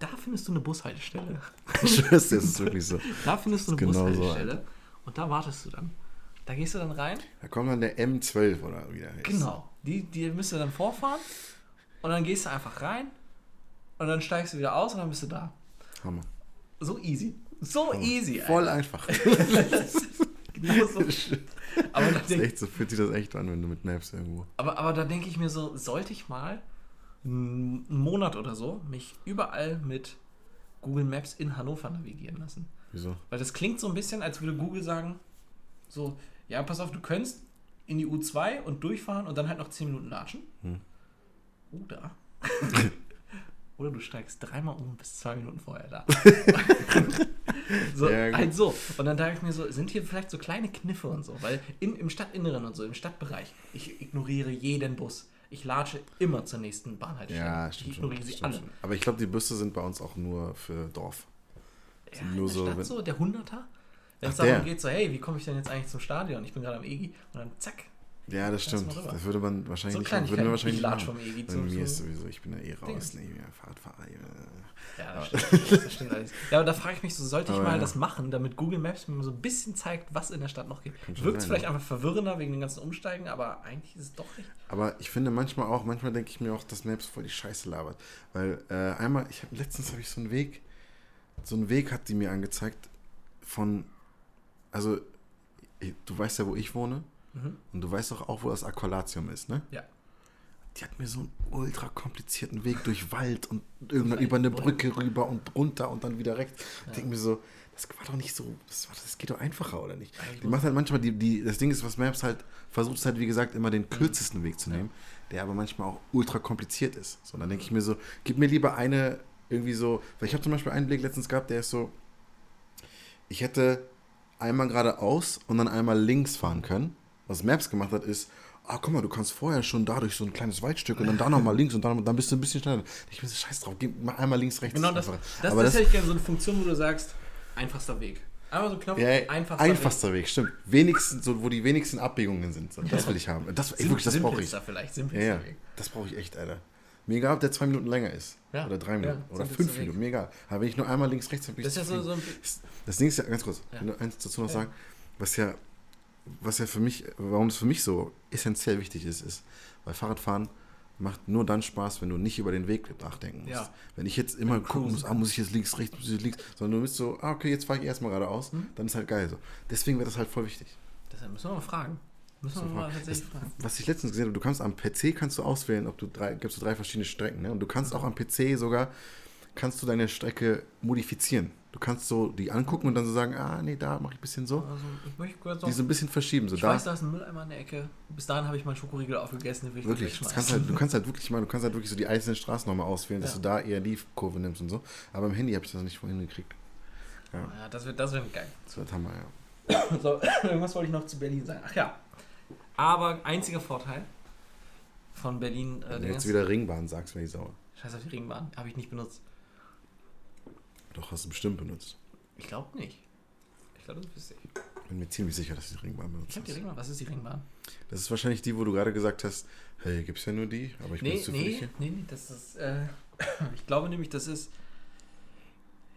Da findest du eine Bushaltestelle. Ich schwör's dir, es ist wirklich so. Da findest du eine Genau so, Bushaltestelle. und da wartest du dann. Da gehst du dann rein. Da kommt dann der M12 oder wie der heißt. Genau. Die, die müsst ihr dann vorfahren. Und dann gehst du einfach rein. Und dann steigst du wieder aus und dann bist du da. Hammer. So easy. So easy. Voll einfach. Genau so. Aber, da Das ist echt so, fühlt sich das echt an, wenn du mit Maps irgendwo. aber, aber da denke ich mir so, sollte ich mal einen Monat oder so mich überall mit Google Maps in Hannover navigieren lassen. Wieso? Weil das klingt so ein bisschen, als würde Google sagen, so, ja, pass auf, du könntest in die U2 und durchfahren und dann halt noch 10 Minuten latschen. Hm. Oder. Oder du steigst dreimal um bist zwei Minuten vorher da. so, Ja, halt so. Und dann dachte ich mir so, sind hier vielleicht so kleine Kniffe und so, weil in, im Stadtinneren und so, im Stadtbereich, ich ignoriere jeden Bus. Ich latsche immer zur nächsten Bahnhaltestelle. Ja, ich stimmt schon. ignoriere sie Stimmt alle. schon. Aber ich glaube, die Busse sind bei uns auch nur für Dorf. Ja, Nur in der so, Stadt wenn- so, der Hunderter. Wenn es darum geht, so, hey, wie komme ich denn jetzt eigentlich zum Stadion? Ich bin gerade am EGI. Und dann zack. Ja, das stimmt. Das würde man wahrscheinlich So nicht Kleinigkeiten. würden wir wahrscheinlich nicht vom machen. EGI zum- mir ist sowieso, ich bin ja eh raus, nee, ja Fahrradfahrer. Ja, das stimmt, das stimmt alles. Ja, aber da frage ich mich so, sollte ich Aber mal ja. das machen, damit Google Maps mir so ein bisschen zeigt, was in der Stadt noch geht. Wirkt es vielleicht ja. einfach verwirrender wegen den ganzen Umsteigen, aber eigentlich ist es doch recht. Aber ich finde manchmal auch, manchmal denke ich mir auch, dass Maps voll die Scheiße labert. Weil äh, einmal, ich habe letztens habe ich so einen Weg, so einen Weg hat die mir angezeigt von, also du weißt ja, wo ich wohne Mhm. und du weißt doch auch, wo das Aqualatium ist, ne? Ja. Die hat mir so einen ultra komplizierten Weg durch Wald und irgendwann über eine. Brücke rüber und runter und dann wieder rechts. Ich denke mir so, das war doch nicht so, das, war, das geht doch einfacher, oder nicht? Eigentlich Die macht halt manchmal, die, die, das Ding ist, was Maps halt versucht, ist halt, wie gesagt, immer Mhm. den kürzesten Weg zu nehmen, der aber manchmal auch ultra kompliziert ist. So, dann denke ich mir so, gib mir lieber eine, irgendwie so, weil ich habe zum Beispiel einen Blick letztens gehabt, der ist so, ich hätte einmal geradeaus und dann einmal links fahren können. Was Maps gemacht hat, ist, ah, guck mal, du kannst vorher schon dadurch so ein kleines Waldstück und dann da nochmal links und dann, dann bist du ein bisschen schneller. Ich bin so, scheiß drauf, gib mal einmal links, rechts. Genau, das, einfacher. das, Aber das, das, hätte ich gerne so eine Funktion, wo du sagst, einfachster Weg. Einfach so Knopf, ja, einfachster, einfachster Weg. stimmt. Wenigsten, so, wo die wenigsten Abbiegungen sind. So, das will ich haben. Das, ey, Weg. wirklich, das brauche ich. Vielleicht, Ja, simpelster ja, Weg. das brauche ich echt, Alter. Mir egal, ob der zwei Minuten länger ist. Ja, Oder drei ja, Minuten. oder fünf Weg. Minuten, mir egal. Aber wenn ich nur einmal links, rechts habe, bin ich Das ist ja so, so ein Das- Das Ding ist ja, ganz kurz, Ja. nur eins dazu noch Ja. sagen, was ja, was ja für mich, warum es für mich so essentiell wichtig ist, ist, weil Fahrradfahren macht nur dann Spaß, wenn du nicht über den Weg nachdenken musst. Ja. Wenn ich jetzt immer gucken muss, ah, muss ich jetzt links, rechts, muss ich jetzt links, sondern du bist so, ah, okay, jetzt fahre ich erstmal geradeaus, Hm? dann ist halt geil so. Deswegen wäre das halt voll wichtig. Deshalb müssen wir mal fragen. Müssen wir mal tatsächlich fragen. Was ich letztens gesehen habe, du kannst am PC kannst du auswählen, ob du drei, gibst du drei verschiedene Strecken, ne? Und du kannst auch am PC sogar, kannst du deine Strecke modifizieren. Du kannst so die angucken und dann so sagen, ah, nee, da mache ich ein bisschen so. Also, ich möchte kurz noch Die so ein bisschen verschieben. So Ich da, weiß, da ist ein Mülleimer in der Ecke. Bis dahin habe ich meinen Schokoriegel aufgegessen, den will ich Wirklich, das kannst halt, du kannst halt wirklich mal, du kannst halt wirklich so die einzelnen Straßen nochmal auswählen, dass Ja. du da eher die Kurve nimmst und so. Aber im Handy habe ich das nicht vorhin gekriegt. Ja, das wird, das wird geil. Das wird Hammer, ja. So, irgendwas wollte ich noch zu Berlin sagen. Ach ja. Aber einziger Vorteil von Berlin, äh, Wenn du jetzt wieder Ringbahn sagst, wäre ich sauer. Scheiß auf die Ringbahn, habe ich nicht benutzt. Doch, hast du bestimmt benutzt. Ich glaube nicht. Ich glaube, das wüsste ich. Bin mir ziemlich sicher, dass du die Ringbahn benutzt Ich habe die hast. Ringbahn. Was ist die Ringbahn? Das ist wahrscheinlich die, wo du gerade gesagt hast, hey, gibt's ja nur die, aber ich Nee, benutze für dich nee, nee, nee, das ist, äh, ich glaube nämlich, das ist,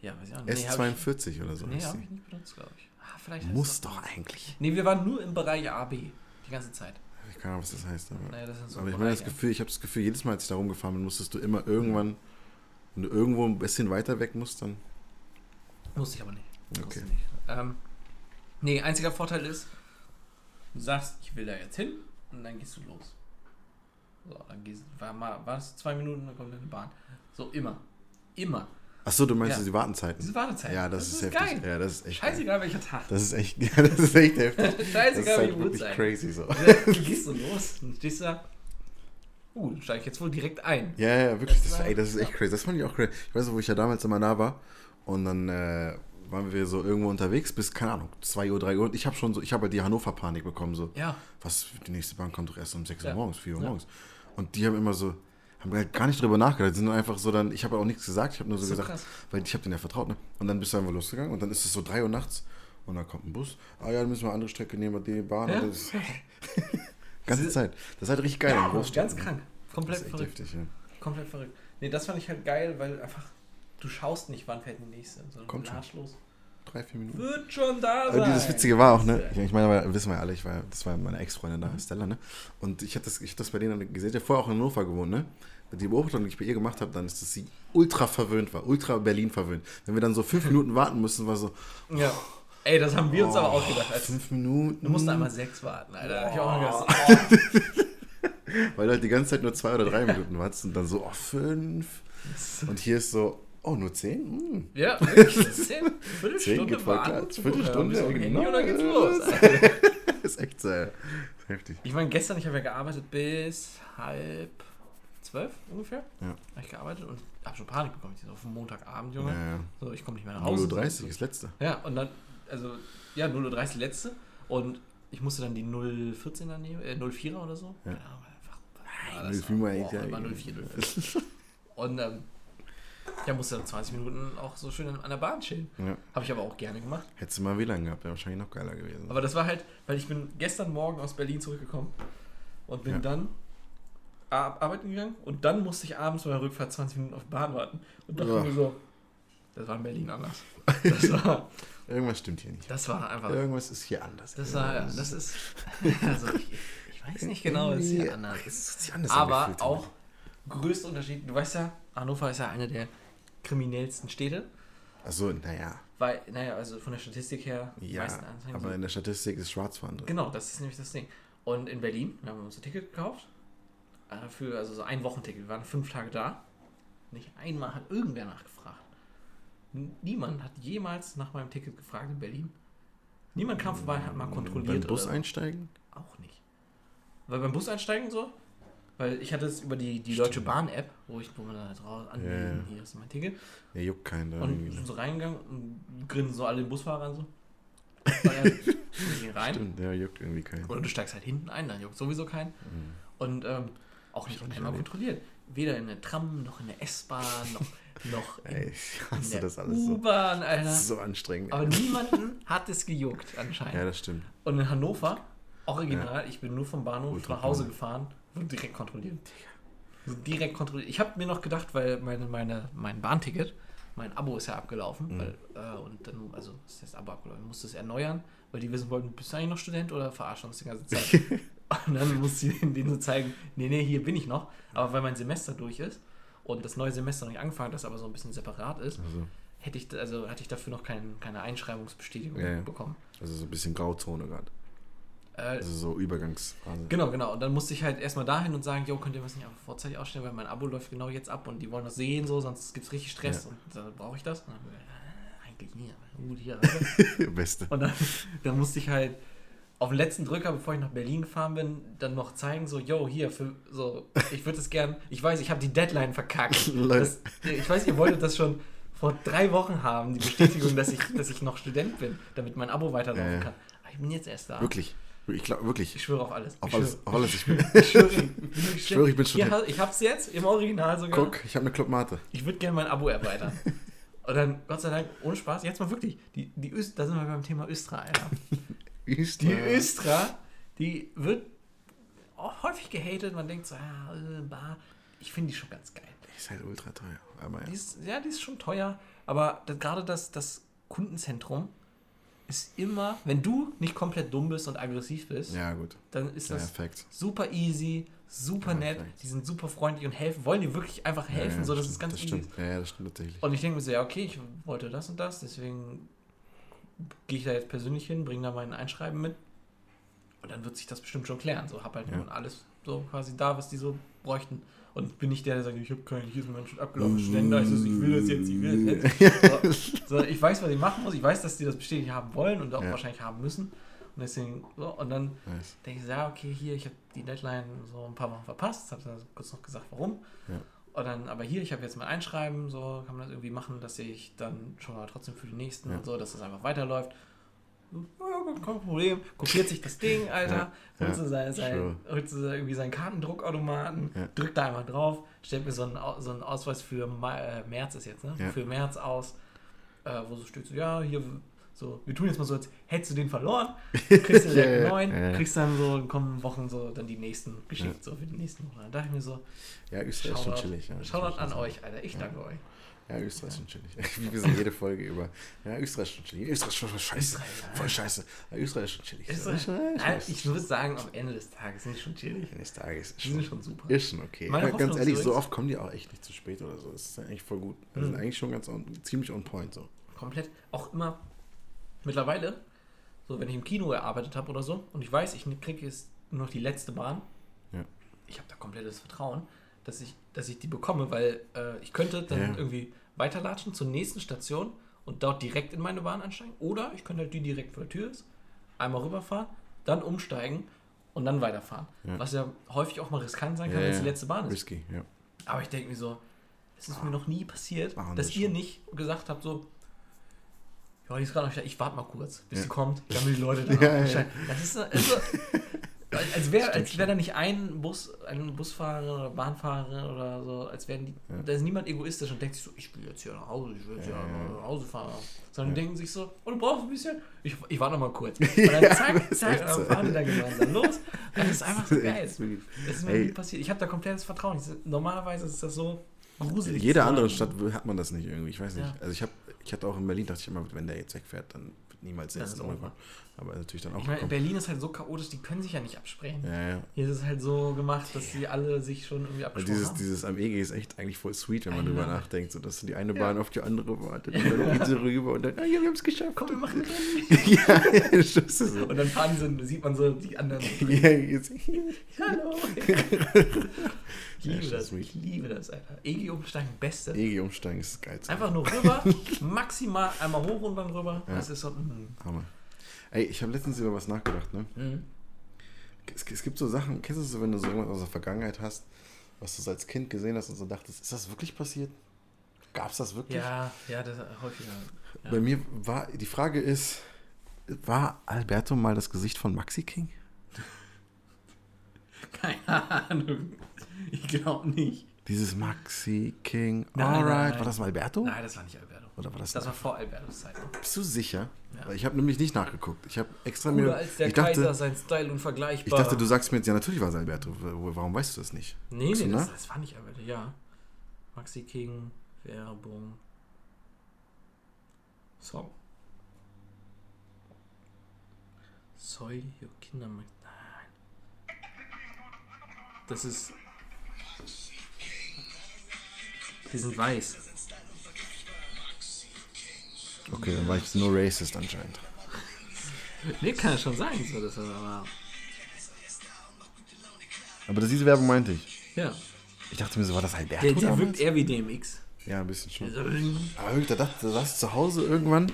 ja, weiß ich auch nicht. Nee, hab S42 oder so. nee, habe ich nicht benutzt, glaube ich. Ah, Muss es doch eigentlich. Nee, wir waren nur im Bereich AB. Die ganze Zeit. Ich keine Ahnung, was das heißt. Aber, Naja, das so aber ich meine das. Gefühl, ich habe das Gefühl, jedes Mal, als ich da rumgefahren bin, musstest du immer irgendwann, wenn du irgendwo ein bisschen weiter weg musst, dann. Musste ich aber nicht. Okay. nicht. Ähm, nee, einziger Vorteil ist, du sagst, ich will da jetzt hin und dann gehst du los. So, dann gehst war mal, war es zwei Minuten, dann kommt eine Bahn. So, immer. Immer. Achso, du meinst Ja. diese Wartenzeiten? Diese Wartezeit. Ja, das, ist, heftig. geil. Ja, das ist echt. geil. Scheißegal, welcher Tag. Das ist echt, ja, das ist echt heftig. Das ist Scheißegal, halt welche wirklich Uhrzeit. crazy so. Dann gehst du los und stehst da. Uh, dann steige ich jetzt wohl direkt ein. Ja, ja, wirklich. Das Das, war- ey, das ist echt crazy. Das fand ich auch crazy. Ich weiß noch, wo ich ja damals immer da war. Und dann äh, waren wir so irgendwo unterwegs bis, keine Ahnung, 2 Uhr, 3 Uhr. Und ich habe schon so, ich habe halt die Hannover-Panik bekommen. So, Ja. was, die nächste Bahn kommt doch erst um 6 Uhr Ja. morgens, 4 Uhr Ja. morgens. Und die haben immer so, haben halt gar nicht drüber nachgedacht. Sind einfach so dann, ich habe auch nichts gesagt. Ich habe nur so, So gesagt, krass. weil ich habe denen ja vertraut, ne? Und dann bist du einfach losgegangen. Und dann ist es so 3 Uhr nachts. Und dann kommt ein Bus. Ah ja, dann müssen wir eine andere Strecke nehmen, die Bahn. Ja? Und das, ganze Zeit. Das ist halt richtig geil. Großstädten. Ganz krank. Das Komplett ist verrückt. heftig, ja. Komplett verrückt. Nee, das fand ich halt geil, weil einfach du schaust nicht, wann fährt die nächste, sondern Kommt schon. latsch los. Drei, vier Minuten. Wird schon da Aber sein. dieses Witzige war auch, ne? Ich, ich meine, aber wissen wir ja alle, ich war, das war meine Ex-Freundin da, Stella, ne? Und ich hatte das, ich hatte das bei denen gesehen, der vorher auch in Hannover gewohnt, ne? Die Beobachtung, die ich bei ihr gemacht habe, dann ist, dass sie ultra verwöhnt war, ultra Berlin verwöhnt. Wenn wir dann so fünf Minuten warten mussten, war so, Ja. Ey, das haben wir uns oh, aber auch gedacht. Als, fünf Minuten. du musst einmal sechs warten, Alter. Hab ich auch gedacht, Weil du halt die ganze Zeit nur zwei oder drei Minuten wartest und dann so, oh, fünf. Und hier ist so, oh, nur zehn? Hm. oh. Ja. Zehn, Viertelstunde geht voll klar. warten. Viertelstunde, Ja, genau. Und dann geht's los. Alter. ist echt sehr heftig. Ich meine, gestern, ich habe ja gearbeitet bis halb zwölf ungefähr. Ja. Habe ich gearbeitet und habe schon Panik bekommen. Ich so auf Montagabend, Junge. Ja, ja. So, ich komme nicht mehr nach 0.30 Hause. Uhr 30 ist letzte. Ja, und dann, also, ja, 0.30 Uhr die letzte. Und ich musste dann die 014er nehmen, äh, 04er oder so. Ja. Ahnung, einfach. Nein, das 04 war boah, ja, immer irgendwie. 04, 05. Und ähm, ja, musste dann 20 Minuten auch so schön an der Bahn chillen. Ja. Habe ich aber auch gerne gemacht. Hättest du mal WLAN gehabt, wäre wahrscheinlich noch geiler gewesen. Aber das war halt, weil ich bin gestern Morgen aus Berlin zurückgekommen und bin Ja. dann ar- arbeiten gegangen und dann musste ich abends bei der Rückfahrt 20 Minuten auf die Bahn warten und dachte Ugh. mir so, das war in Berlin anders. Das war, Irgendwas stimmt hier nicht. das war einfach, Irgendwas ist hier anders. das war, ja, das ist, also ich, ich weiß nicht genau, was hier anders Es ist. anders Aber auch größter Unterschied, du weißt ja, Hannover ist ja eine der kriminellsten Städte, Also, naja. weil, naja, also von der Statistik her, Ja, aber in der Statistik ist Schwarzfahren drin. Genau, das ist nämlich das Ding. Und in Berlin, wir haben uns ein Ticket gekauft. äh, Für also so ein Wochenticket. Wir waren fünf Tage da. Nicht einmal hat irgendwer nachgefragt. Niemand hat jemals nach meinem Ticket gefragt in Berlin. Niemand kam vorbei hat mal kontrolliert. Beim Bus so. einsteigen? Auch nicht. Weil beim Bus einsteigen so, weil ich hatte es über die, die Deutsche Bahn-App, wo ich, wo man dann halt raus anlegen, Ja, ja. hier ist mein Ticket. Nee, juckt keinen da. Und irgendwie. sind so reingegangen und grinsen so alle den Busfahrer an so. Rein. Stimmt, ja, juckt irgendwie keinen. Oder du steigst halt hinten ein, dann juckt sowieso keinen. Mhm. Und ähm, auch nicht auch nicht einmal erlebt. kontrolliert. Weder in der Tram, noch in der S-Bahn, noch, noch in, Ey, in der so. U-Bahn, Das Alter. ist so anstrengend. Aber niemanden hat es gejuckt anscheinend. ja, das stimmt. Und in Hannover, original, ich bin nur vom Bahnhof Ultra nach Hause cool. gefahren, wurde direkt kontrolliert. Wurde direkt kontrolliert. Ich habe mir noch gedacht, weil meine, meine, mein Bahnticket, mein Abo ist ja abgelaufen, Mhm. weil, äh, und dann, also ist das Abo abgelaufen, ich musste es erneuern, weil die wissen wollten, bist du eigentlich noch Student oder verarschen uns die ganze Zeit? Und dann musste ich denen so zeigen, nee, nee, hier bin ich noch. Aber weil mein Semester durch ist und das neue Semester noch nicht angefangen hat, das aber so ein bisschen separat ist, Also, hätte ich, also hatte ich dafür noch kein, keine Einschreibungsbestätigung Ja, ja. bekommen. also so ein bisschen Grauzone gerade. Äh, Also so Übergangsphase. Genau, genau. Und dann musste ich halt erstmal dahin und sagen, jo, könnt ihr was nicht einfach vorzeitig ausstellen, weil mein Abo läuft genau jetzt ab und die wollen das sehen, so, sonst gibt es richtig Stress Ja. und dann brauche ich das. Und dann, äh, eigentlich nie, aber gut, hier. Beste. und dann, dann musste ich halt auf den letzten Drücker, bevor ich nach Berlin gefahren bin, dann noch zeigen, so, yo, hier, für, so, ich würde es gern, ich weiß, ich habe die Deadline verkackt. Das, ich weiß, ihr wolltet das schon vor drei Wochen haben, die Bestätigung, dass ich, dass ich noch Student bin, damit mein Abo weiterlaufen ja. kann. Aber ich bin jetzt erst da. Wirklich. Ich glaube, wirklich. Ich schwöre auf alles. Auf ich alles, schwöre. auf alles. Ich, bin, Ich schwöre, ich, schwöre, ich bin Hier, Student. ha- ich hab's jetzt im Original sogar. guck, ich habe eine Club Mate. Ich würde gerne mein Abo erweitern. Und dann, Gott sei Dank, ohne Spaß, jetzt mal wirklich, die, die Öst, da sind wir beim Thema Östra, Alter. Ist Die Östra, die wird häufig gehatet. Man denkt so, ja, äh, bah. ich finde die schon ganz geil. ist halt ultra teuer. Aber ja. Die ist, ja, die ist schon teuer, aber das, gerade das, das Kundenzentrum ist immer, wenn du nicht komplett dumm bist und aggressiv bist, ja, gut. dann ist das Perfekt. super easy, super nett, Perfekt. die sind super freundlich und helfen, wollen dir wirklich einfach helfen, ja, ja, so das stimmt, ist ganz das easy. stimmt. Ja, ja, das stimmt tatsächlich. Und ich denke mir so, ja, okay, ich wollte das und das, deswegen gehe ich da jetzt persönlich hin, bringe da mein Einschreiben mit und dann wird sich das bestimmt schon klären. So, hab halt Ja. nun alles so quasi da, was die so bräuchten. Und bin nicht der, der sagt, ich habe keinen, hier ist mein schon abgelaufen, Ständer, ich, ich will das jetzt, ich will das jetzt. So, so, ich weiß, was ich machen muss, ich weiß, dass die das bestätigt haben wollen und auch Ja. wahrscheinlich haben müssen. Und deswegen, so, und dann Nice. denke ich, so, ja, okay, hier, ich habe die Deadline so ein paar Wochen verpasst, habe dann kurz noch gesagt, warum. Ja. Und dann, aber hier, ich habe jetzt mein Einschreiben, so kann man das irgendwie machen, dass ich dann schon mal trotzdem für die nächsten Ja. und so, dass das einfach weiterläuft. So, Ja, kein Problem. Kopiert sich das Ding, Alter. Ja, Holt ja, sein, sein, holt irgendwie seinen Kartendruckautomaten, drückt da einmal drauf, stellt mir so einen, so einen Ausweis für Mai, äh, März ist jetzt, ne? Für März aus, äh, wo so steht so, ja, hier, so, wir tun jetzt mal so, als hättest du den verloren, kriegst du direkt ja, ja. kriegst dann so in kommenden Wochen so dann die nächsten geschickt, so für die nächsten Wochen. Dann dachte ich mir so, Ja, Österreich ist schon chillig. Shoutout an euch, Alter, ich danke euch. Ja, Österreich ist schon chillig. Wie wir sind jede Folge über. Ja, Österreich ist schon chillig. Österreich ist schon voll scheiße. Österreich. Voll scheiße. Ja, Österreich ist schon chillig. Österreich ist- ich würde sagen, am Ende des Tages sind die schon chillig. Eines Tages ist Die sind schon, schon super. ist schon okay. Meine Aber ganz ehrlich, so oft kommen die auch echt nicht zu spät oder so. Das ist eigentlich voll gut. Die sind Mhm. eigentlich schon ganz on, ziemlich on point so. Komplett. Auch immer mittlerweile, so wenn ich im Kino gearbeitet habe oder so und ich weiß, ich kriege jetzt nur noch die letzte Bahn, Ja. ich habe da komplettes Vertrauen, dass ich, dass ich die bekomme, weil äh, ich könnte dann Ja. irgendwie weiterlatschen zur nächsten Station und dort direkt in meine Bahn einsteigen. Oder ich könnte halt die direkt vor der Tür ist, einmal rüberfahren, dann umsteigen und dann weiterfahren. Ja. Was ja häufig auch mal riskant sein kann, wenn es die letzte Bahn ist. Risky, ja. Aber ich denke mir so, es ist mir noch nie passiert, Machen dass ihr nicht gesagt habt, so, ja, die ist gerade noch ich warte mal kurz, bis Ja. sie kommt, damit die Leute da Ja, ja, Das ist so- also, als wäre als wär da nicht ein Bus, ein Busfahrer oder Bahnfahrer oder so, als wären die, Ja. da ist niemand egoistisch und denkt sich so, ich will jetzt hier nach Hause, ich will jetzt Ja, hier nach Hause fahren. Sondern denken sich so, oh, du brauchst ein bisschen, ich, ich warte noch mal kurz. Und dann zack, zack, und dann fahren die da gemeinsam los. Und das ist einfach so geil. Das ist mir Ey. nie passiert. Ich habe da komplettes Vertrauen. Ich, normalerweise ist das so gruselig. In jeder anderen. Stadt hat man das nicht irgendwie. Ich weiß nicht. Also ich habe, ich hatte auch in Berlin, dachte ich immer, wenn der jetzt wegfährt, dann niemals Dann jetzt ist kommen. Aber natürlich dann auch Ich meine. Berlin ist halt so chaotisch, die können sich ja nicht absprechen. Ja, ja. Hier ist es halt so gemacht, dass sie alle sich schon irgendwie Weil abgesprochen dieses, haben. dieses am EG ist echt eigentlich voll sweet, wenn man I drüber know. nachdenkt, so dass die eine Ja. Bahn auf die andere wartet und dann geht sie rüber und dann, ah ja, wir haben es geschafft. Komm, wir machen Rennen. ja, ja, das so. Und dann fahren sie, und sieht man so die anderen. Ja, jetzt, Hallo. ich Ja, liebe schon das, ich liebe das, Alter. EG umsteigen, beste. EG umsteigen ist das geilste. Einfach nur rüber, maximal einmal hoch und dann rüber. Ja. Das ist so, Hammer. Ey, ich habe letztens über was nachgedacht, ne? mm. Es, es gibt so Sachen, kennst du so, wenn du so irgendwas aus der Vergangenheit hast, was du so als Kind gesehen hast und so dachtest, ist das wirklich passiert? Gab es das wirklich? Ja, ja, das häufiger. Ja. Bei mir war, die Frage ist, war Alberto mal das Gesicht von Maxi King? Keine Ahnung. Ich glaube nicht. Dieses Maxi King, Nein, alright. nein. War das mal Alberto? Nein, das war nicht Alberto. Oder war das, Das war vor Albertos Zeit. Bist du sicher? Ja. Ich habe nämlich nicht nachgeguckt. Ich habe extra Cooler mir. als der ich, dachte, Kaiser, sein Style ich unvergleichbar. dachte, du sagst mir jetzt, ja, natürlich war es Alberto. Warum weißt du das nicht? Nee, Guckst nee, das, das war nicht Alberto, ja. Maxi King, Werbung. Song. Soll your Kinder. Nein. Das ist. Die sind weiß. Okay, dann war ich nur racist anscheinend. Nee, kann ja schon sein. So, das aber, Aber das, diese Werbung meinte ich. ja. Ich dachte mir so, war das Alberto Der, der wirkt eher wie DMX. Ja, ein bisschen schon. Also, Aber wirklich, da dachte da saß ich zu Hause irgendwann.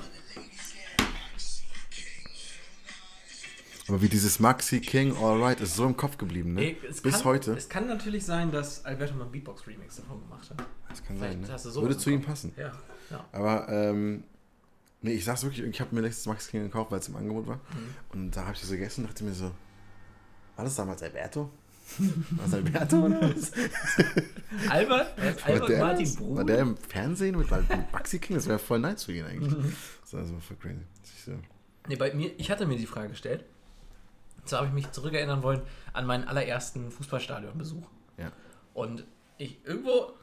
Aber wie dieses Maxi King Alright ist so im Kopf geblieben, ne? Ey, Bis kann, heute. Es kann natürlich sein, dass Alberto mal einen Beatbox-Remix davon gemacht hat. Das kann sein, Vielleicht ne? hast du so Würde zu ihm passen. Ja, ja. Aber, ähm, nee, ich saß wirklich, ich habe mir letztes Maxi King gekauft, weil es im Angebot war. Mhm. Und da habe ich das gegessen und dachte mir so, war das damals Alberto? War das Alberto oder was? Albert? Äh, War Albert der, Martin? Bruder? war der im Fernsehen mit, mit Maxi King? Das wäre voll nice für ihn eigentlich. Das war so voll crazy. So, Nee, bei mir, ich hatte mir die Frage gestellt. So habe ich mich zurückerinnern wollen an meinen allerersten Fußballstadionbesuch. ja. Und ich irgendwo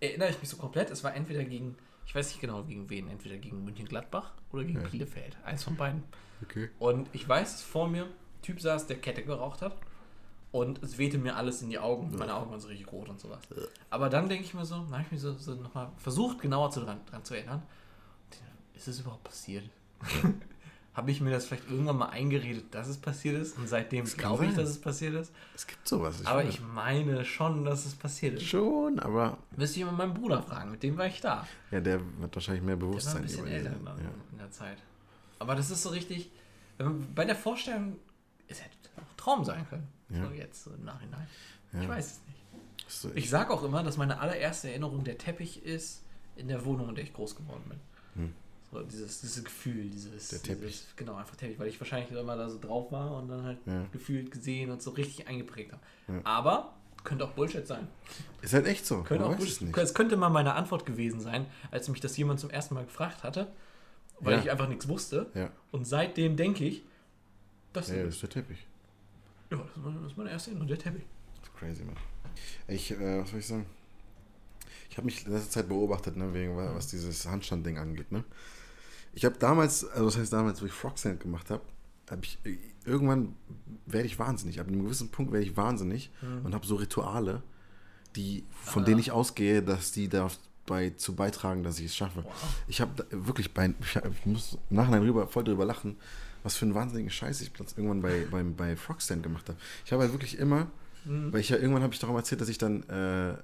erinnere ich mich so komplett, es war entweder gegen, ich weiß nicht genau gegen wen, entweder gegen München-Gladbach oder gegen Ja. Bielefeld. Eins von beiden. Okay. Und ich weiß, dass vor mir ein Typ saß, der Kette geraucht hat. Und es wehte mir alles in die Augen. Meine Augen waren so richtig rot und sowas. Aber dann denke ich mir so, dann habe ich mich so, so nochmal versucht, genauer zu dran, dran zu erinnern. Ist es überhaupt passiert? habe ich mir das vielleicht irgendwann mal eingeredet, dass es passiert ist? Und seitdem glaube ich, sein. dass es passiert ist. Es gibt sowas. Aber schwöre. ich meine schon, dass es passiert ist. Schon, aber Müsste ich mal meinen Bruder fragen, mit dem war ich da. ja, der wird wahrscheinlich mehr Der war ein Bewusstsein bisschen älter ja. in der Zeit. Aber das ist so richtig, bei der Vorstellung, es hätte auch Traum sein können. Ja. So jetzt so im Nachhinein. Ja. Ich weiß es nicht. So, Ich sage auch immer, dass meine allererste Erinnerung der Teppich ist in der Wohnung, in der ich groß geworden bin. Hm. So dieses, dieses Gefühl, dieses, Der Teppich. Dieses, genau, einfach Teppich, weil ich wahrscheinlich immer da so drauf war und dann halt Ja. gefühlt gesehen und so richtig eingeprägt habe. Ja. Aber könnte auch Bullshit sein. ist halt echt so. Könnte auch weiß es Bullshit. nicht. Es könnte mal meine Antwort gewesen sein, als mich das jemand zum ersten Mal gefragt hatte, weil Ja. ich einfach nichts wusste. Ja, Und seitdem denke ich, das, ja, ja, ist der Teppich. das, ist meine, das ist meine erste Erinnerung, der Teppich. Das ist crazy, man. Ich, äh, was soll ich sagen? Ich habe mich in letzter Zeit beobachtet, ne, wegen, was dieses Handstand-Ding angeht, ne? Ich habe damals, also was heißt damals, wo ich Frogsand gemacht habe, habe ich, äh, irgendwann werde ich wahnsinnig. Ab einem gewissen Punkt werde ich wahnsinnig und habe so Rituale, die, von Ah. denen ich ausgehe, dass die dabei zu beitragen, dass ich es schaffe. Ich habe wirklich bei, ich, muss im Nachhinein rüber, voll drüber lachen, was für einen wahnsinnigen Scheiß ich irgendwann bei, beim, bei Frogstand gemacht habe. Ich habe halt wirklich immer, weil ich ja irgendwann habe ich darum erzählt, dass ich dann äh,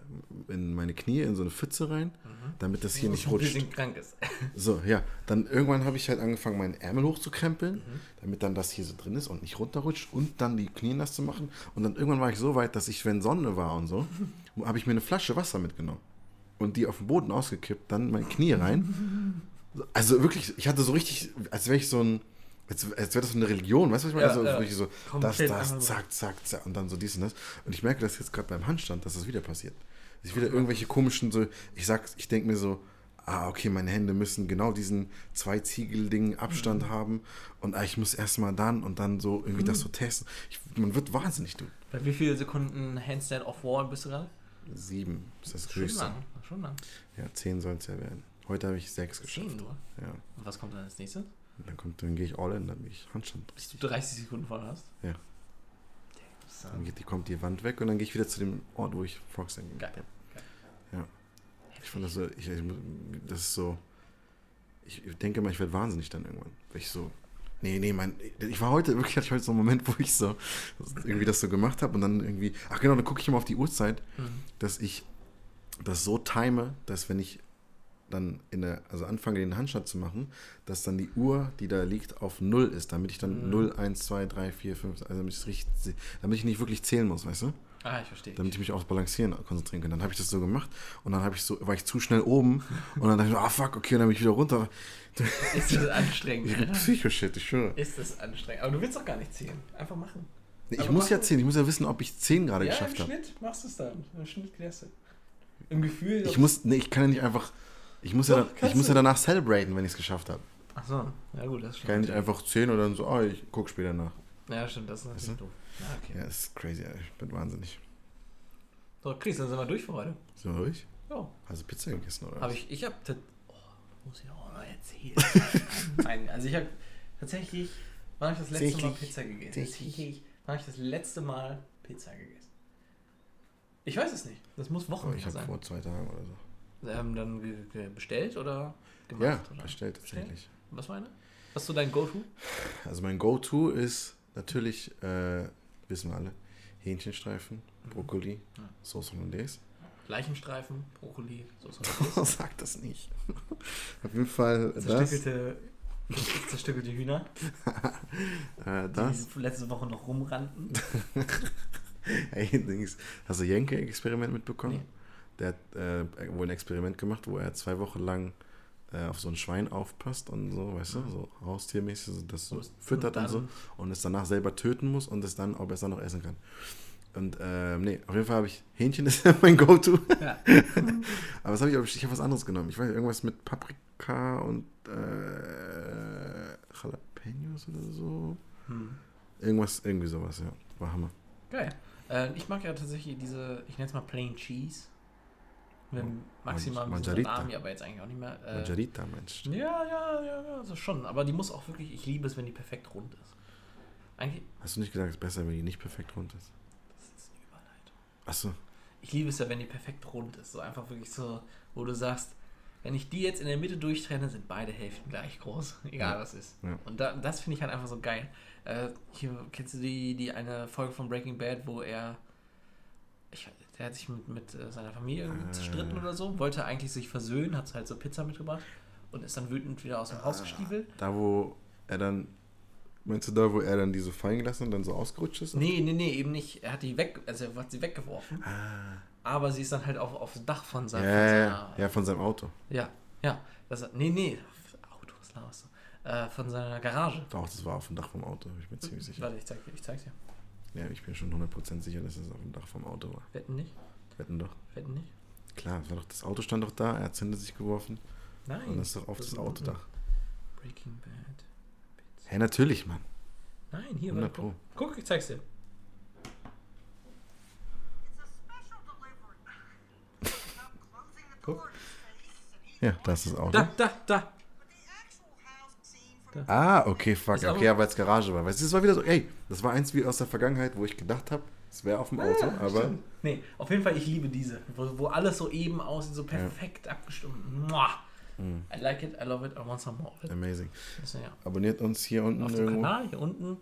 in meine Knie in so eine Pfütze rein, damit das hier nicht ein rutscht. bisschen krank ist. So, ja. Dann irgendwann habe ich halt angefangen, meinen Ärmel hochzukrempeln, Mhm. damit dann das hier so drin ist und nicht runterrutscht und dann die Knie nass zu machen. Und dann irgendwann war ich so weit, dass ich, wenn Sonne war und so, habe ich mir eine Flasche Wasser mitgenommen und die auf den Boden ausgekippt, dann mein Knie rein. Also wirklich, ich hatte so richtig, als wäre ich so ein, als, als wäre das so eine Religion, weißt du, was ich meine? Ja, also ja. so, das, das, zack, zack, zack und dann so dies und das. Und ich merke das jetzt gerade beim Handstand, dass das wieder passiert. Dass ich wieder irgendwelche komischen, so, ich sag, ich denke mir so, ah, okay, meine Hände müssen genau diesen zwei Ziegeldingen Abstand Mhm. haben und ah, ich muss erstmal dann und dann so irgendwie das so testen. Ich, man wird wahnsinnig, du. Bei wie viele Sekunden Handstand off Wall bist du gerade? Sieben ist das Schon höchste. lang. Schon lang. Ja, zehn soll es ja werden. Heute habe ich sechs geschafft. Zehn nur. Ja. Und was kommt dann als nächstes? Und dann kommt, dann gehe ich all in, dann gehe ich Handstand. Bis du 30 Sekunden voll hast? Ja. Dann geht die, kommt die Wand weg und dann gehe ich wieder zu dem Ort, wo ich Frogsang gemacht Geil. habe. Ja. Ich fand das so, ich, ich, das ist so, ich denke mal, ich werde wahnsinnig dann irgendwann. Weil ich so, nee, nee, mein, ich war heute, wirklich hatte ich heute so einen Moment, wo ich so, irgendwie das so gemacht habe und dann irgendwie, ach genau, dann gucke ich immer auf die Uhrzeit, Mhm. dass ich das so time, dass wenn ich dann in der, also anfange, den Handstand zu machen, dass dann die Uhr, die da liegt, auf Null ist, damit ich dann Mhm. 0, 1, 2, 3, 4, 5, also damit ich, richtig, damit ich nicht wirklich zählen muss, weißt du? Ah, ich verstehe. damit ich mich aufs Balancieren konzentrieren kann. Dann habe ich das so gemacht und dann habe ich so, war ich zu schnell oben und dann dachte ich, ah fuck, okay, und dann bin ich wieder runter. Ist das anstrengend? Psycho-Shit, ich schwöre. Ist das anstrengend? Aber du willst doch gar nicht zählen. Einfach machen. Nee, ich Aber muss ja du- zählen, ich muss ja wissen, ob ich 10 gerade ja, geschafft im habe. Schnitt machst du es dann. Im Schnitt klärst du. Im Gefühl. Ich muss, nee, ich kann ja nicht einfach, ich muss, ja, Doch, dann, ich muss du. ja danach celebraten, wenn ich es geschafft habe. Achso, ja gut, das Ich kann ja stimmt. nicht einfach 10 und dann so, ah, ich guck später nach. Ja, stimmt, das ist natürlich Weißt doof. Ja, okay. Ja, das ist crazy, ich bin wahnsinnig. So, Chris, dann sind wir durch für heute. So, ruhig? Ja. Also Pizza gegessen, oder? Habe ich, ich habe, oh, muss ich auch mal erzählen. Nein, also ich habe tatsächlich, wann habe ich das letzte Mal. Pizza gegessen? Tatsächlich. Wann habe ich das letzte Mal Pizza gegessen? Ich weiß es nicht. Das muss Wochen Aber ich her habe sein. vor zwei Tagen oder so. Ähm, dann bestellt oder gemacht? Ja, oder? bestellt tatsächlich. Was war eine? Was ist so dein Go-To? Also mein Go-To ist natürlich, äh, wissen wir alle, Hähnchenstreifen, Brokkoli, Ja. Sauce Hollandaise. Leichenstreifen, Brokkoli, Soße. Sag das nicht. Auf jeden Fall das. Zerstückelte, zerstückelte Hühner, Äh, die das. diese letzte Woche noch rumrannten. Dings. Hast du Jenke-Experiment mitbekommen? Nee. Der hat äh, wohl ein Experiment gemacht, wo er zwei Wochen lang äh, auf so ein Schwein aufpasst und so, weißt du, so haustiermäßig, so das so füttert und, so und es danach selber töten muss und es dann, ob er es dann noch essen kann. Und ähm, nee, auf jeden Fall habe ich Hähnchen ist ja mein Go-To. Ja. Aber was habe ich? Ich habe was anderes genommen. Ich weiß irgendwas mit Paprika und äh, Jalapenos oder so. Hm. Irgendwas, irgendwie sowas, ja. War Hammer. Geil. Äh, ich mag ja tatsächlich diese, ich nenne es mal Plain Cheese. Oh, maximal so Margarita. Salami, aber jetzt eigentlich auch nicht mehr. Äh, Margarita meinst du? ja, ja, ja, ja, also schon. Aber die muss auch wirklich, ich liebe es, wenn die perfekt rund ist. Eigentlich, Hast du nicht gesagt, es ist besser, wenn die nicht perfekt rund ist? das ist eine Überleitung. Achso. Ich liebe es ja, wenn die perfekt rund ist. So einfach wirklich so, wo du sagst, wenn ich die jetzt in der Mitte durchtrenne, sind beide Hälften gleich groß. Egal Ja. was ist. Ja. Und da, das finde ich halt einfach so geil. Äh, hier, kennst du die, die eine Folge von Breaking Bad, wo er. Ich, der hat sich mit, mit äh, seiner Familie irgendwie Äh. zerstritten oder so, wollte eigentlich sich versöhnen, hat halt so Pizza mitgebracht und ist dann wütend wieder aus dem Haus gestiefelt. Da, wo er dann. Meinst du da, wo er dann die so fallen gelassen und dann so ausgerutscht ist? Nee, nee, nee, eben nicht. Er hat die weg, also er hat sie weggeworfen, Ah. aber sie ist dann halt auf, aufs Dach von seinem. ja, von seiner- ja, von seinem Auto. Ja, ja. Das, nee, nee. Auto, was laberst du? Äh, von seiner Garage. Doch, das war auf dem Dach vom Auto, bin ich mir ziemlich sicher. Warte, ich, zeig, dir- ich zeig's dir. Ja, ich bin schon 100% sicher, dass es auf dem Dach vom Auto war. Wetten nicht? Wetten doch. Wetten nicht? Klar, das, war doch, das Auto stand doch da, er hat Zünde sich geworfen Nein. und ist doch auf das ist Autodach. Breaking Bad. Hä, natürlich, Mann. Nein, hier, 100 warte, guck. Guck, ich zeig's dir. Guck. Ja, das ist das Auto. Da, da, da. From Ah, okay, fuck. Ist aber- Okay, ja, weil es Garage war. Weißt du, das war wieder so, ey, das war eins wie aus der Vergangenheit, wo ich gedacht habe, es wäre auf dem Auto, Ja, aber stimmt. Nee, auf jeden Fall, ich liebe diese, wo, wo alles so eben aussieht, so perfekt abgestimmt. Muah. Mhm. I like it, I love it, I want some more of it. amazing. Ist ja Abonniert uns hier unten auf dem irgendwo. Kanal, hier unten.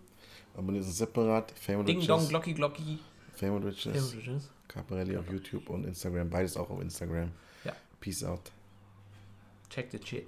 Abonniert uns separat. Fame Ding Dong, Riches. Glocki, Glocki. Fame and Riches. Sandwiches. Caparelli auf YouTube und Instagram. Beides auch auf Instagram. Ja. Peace out. Check the shit.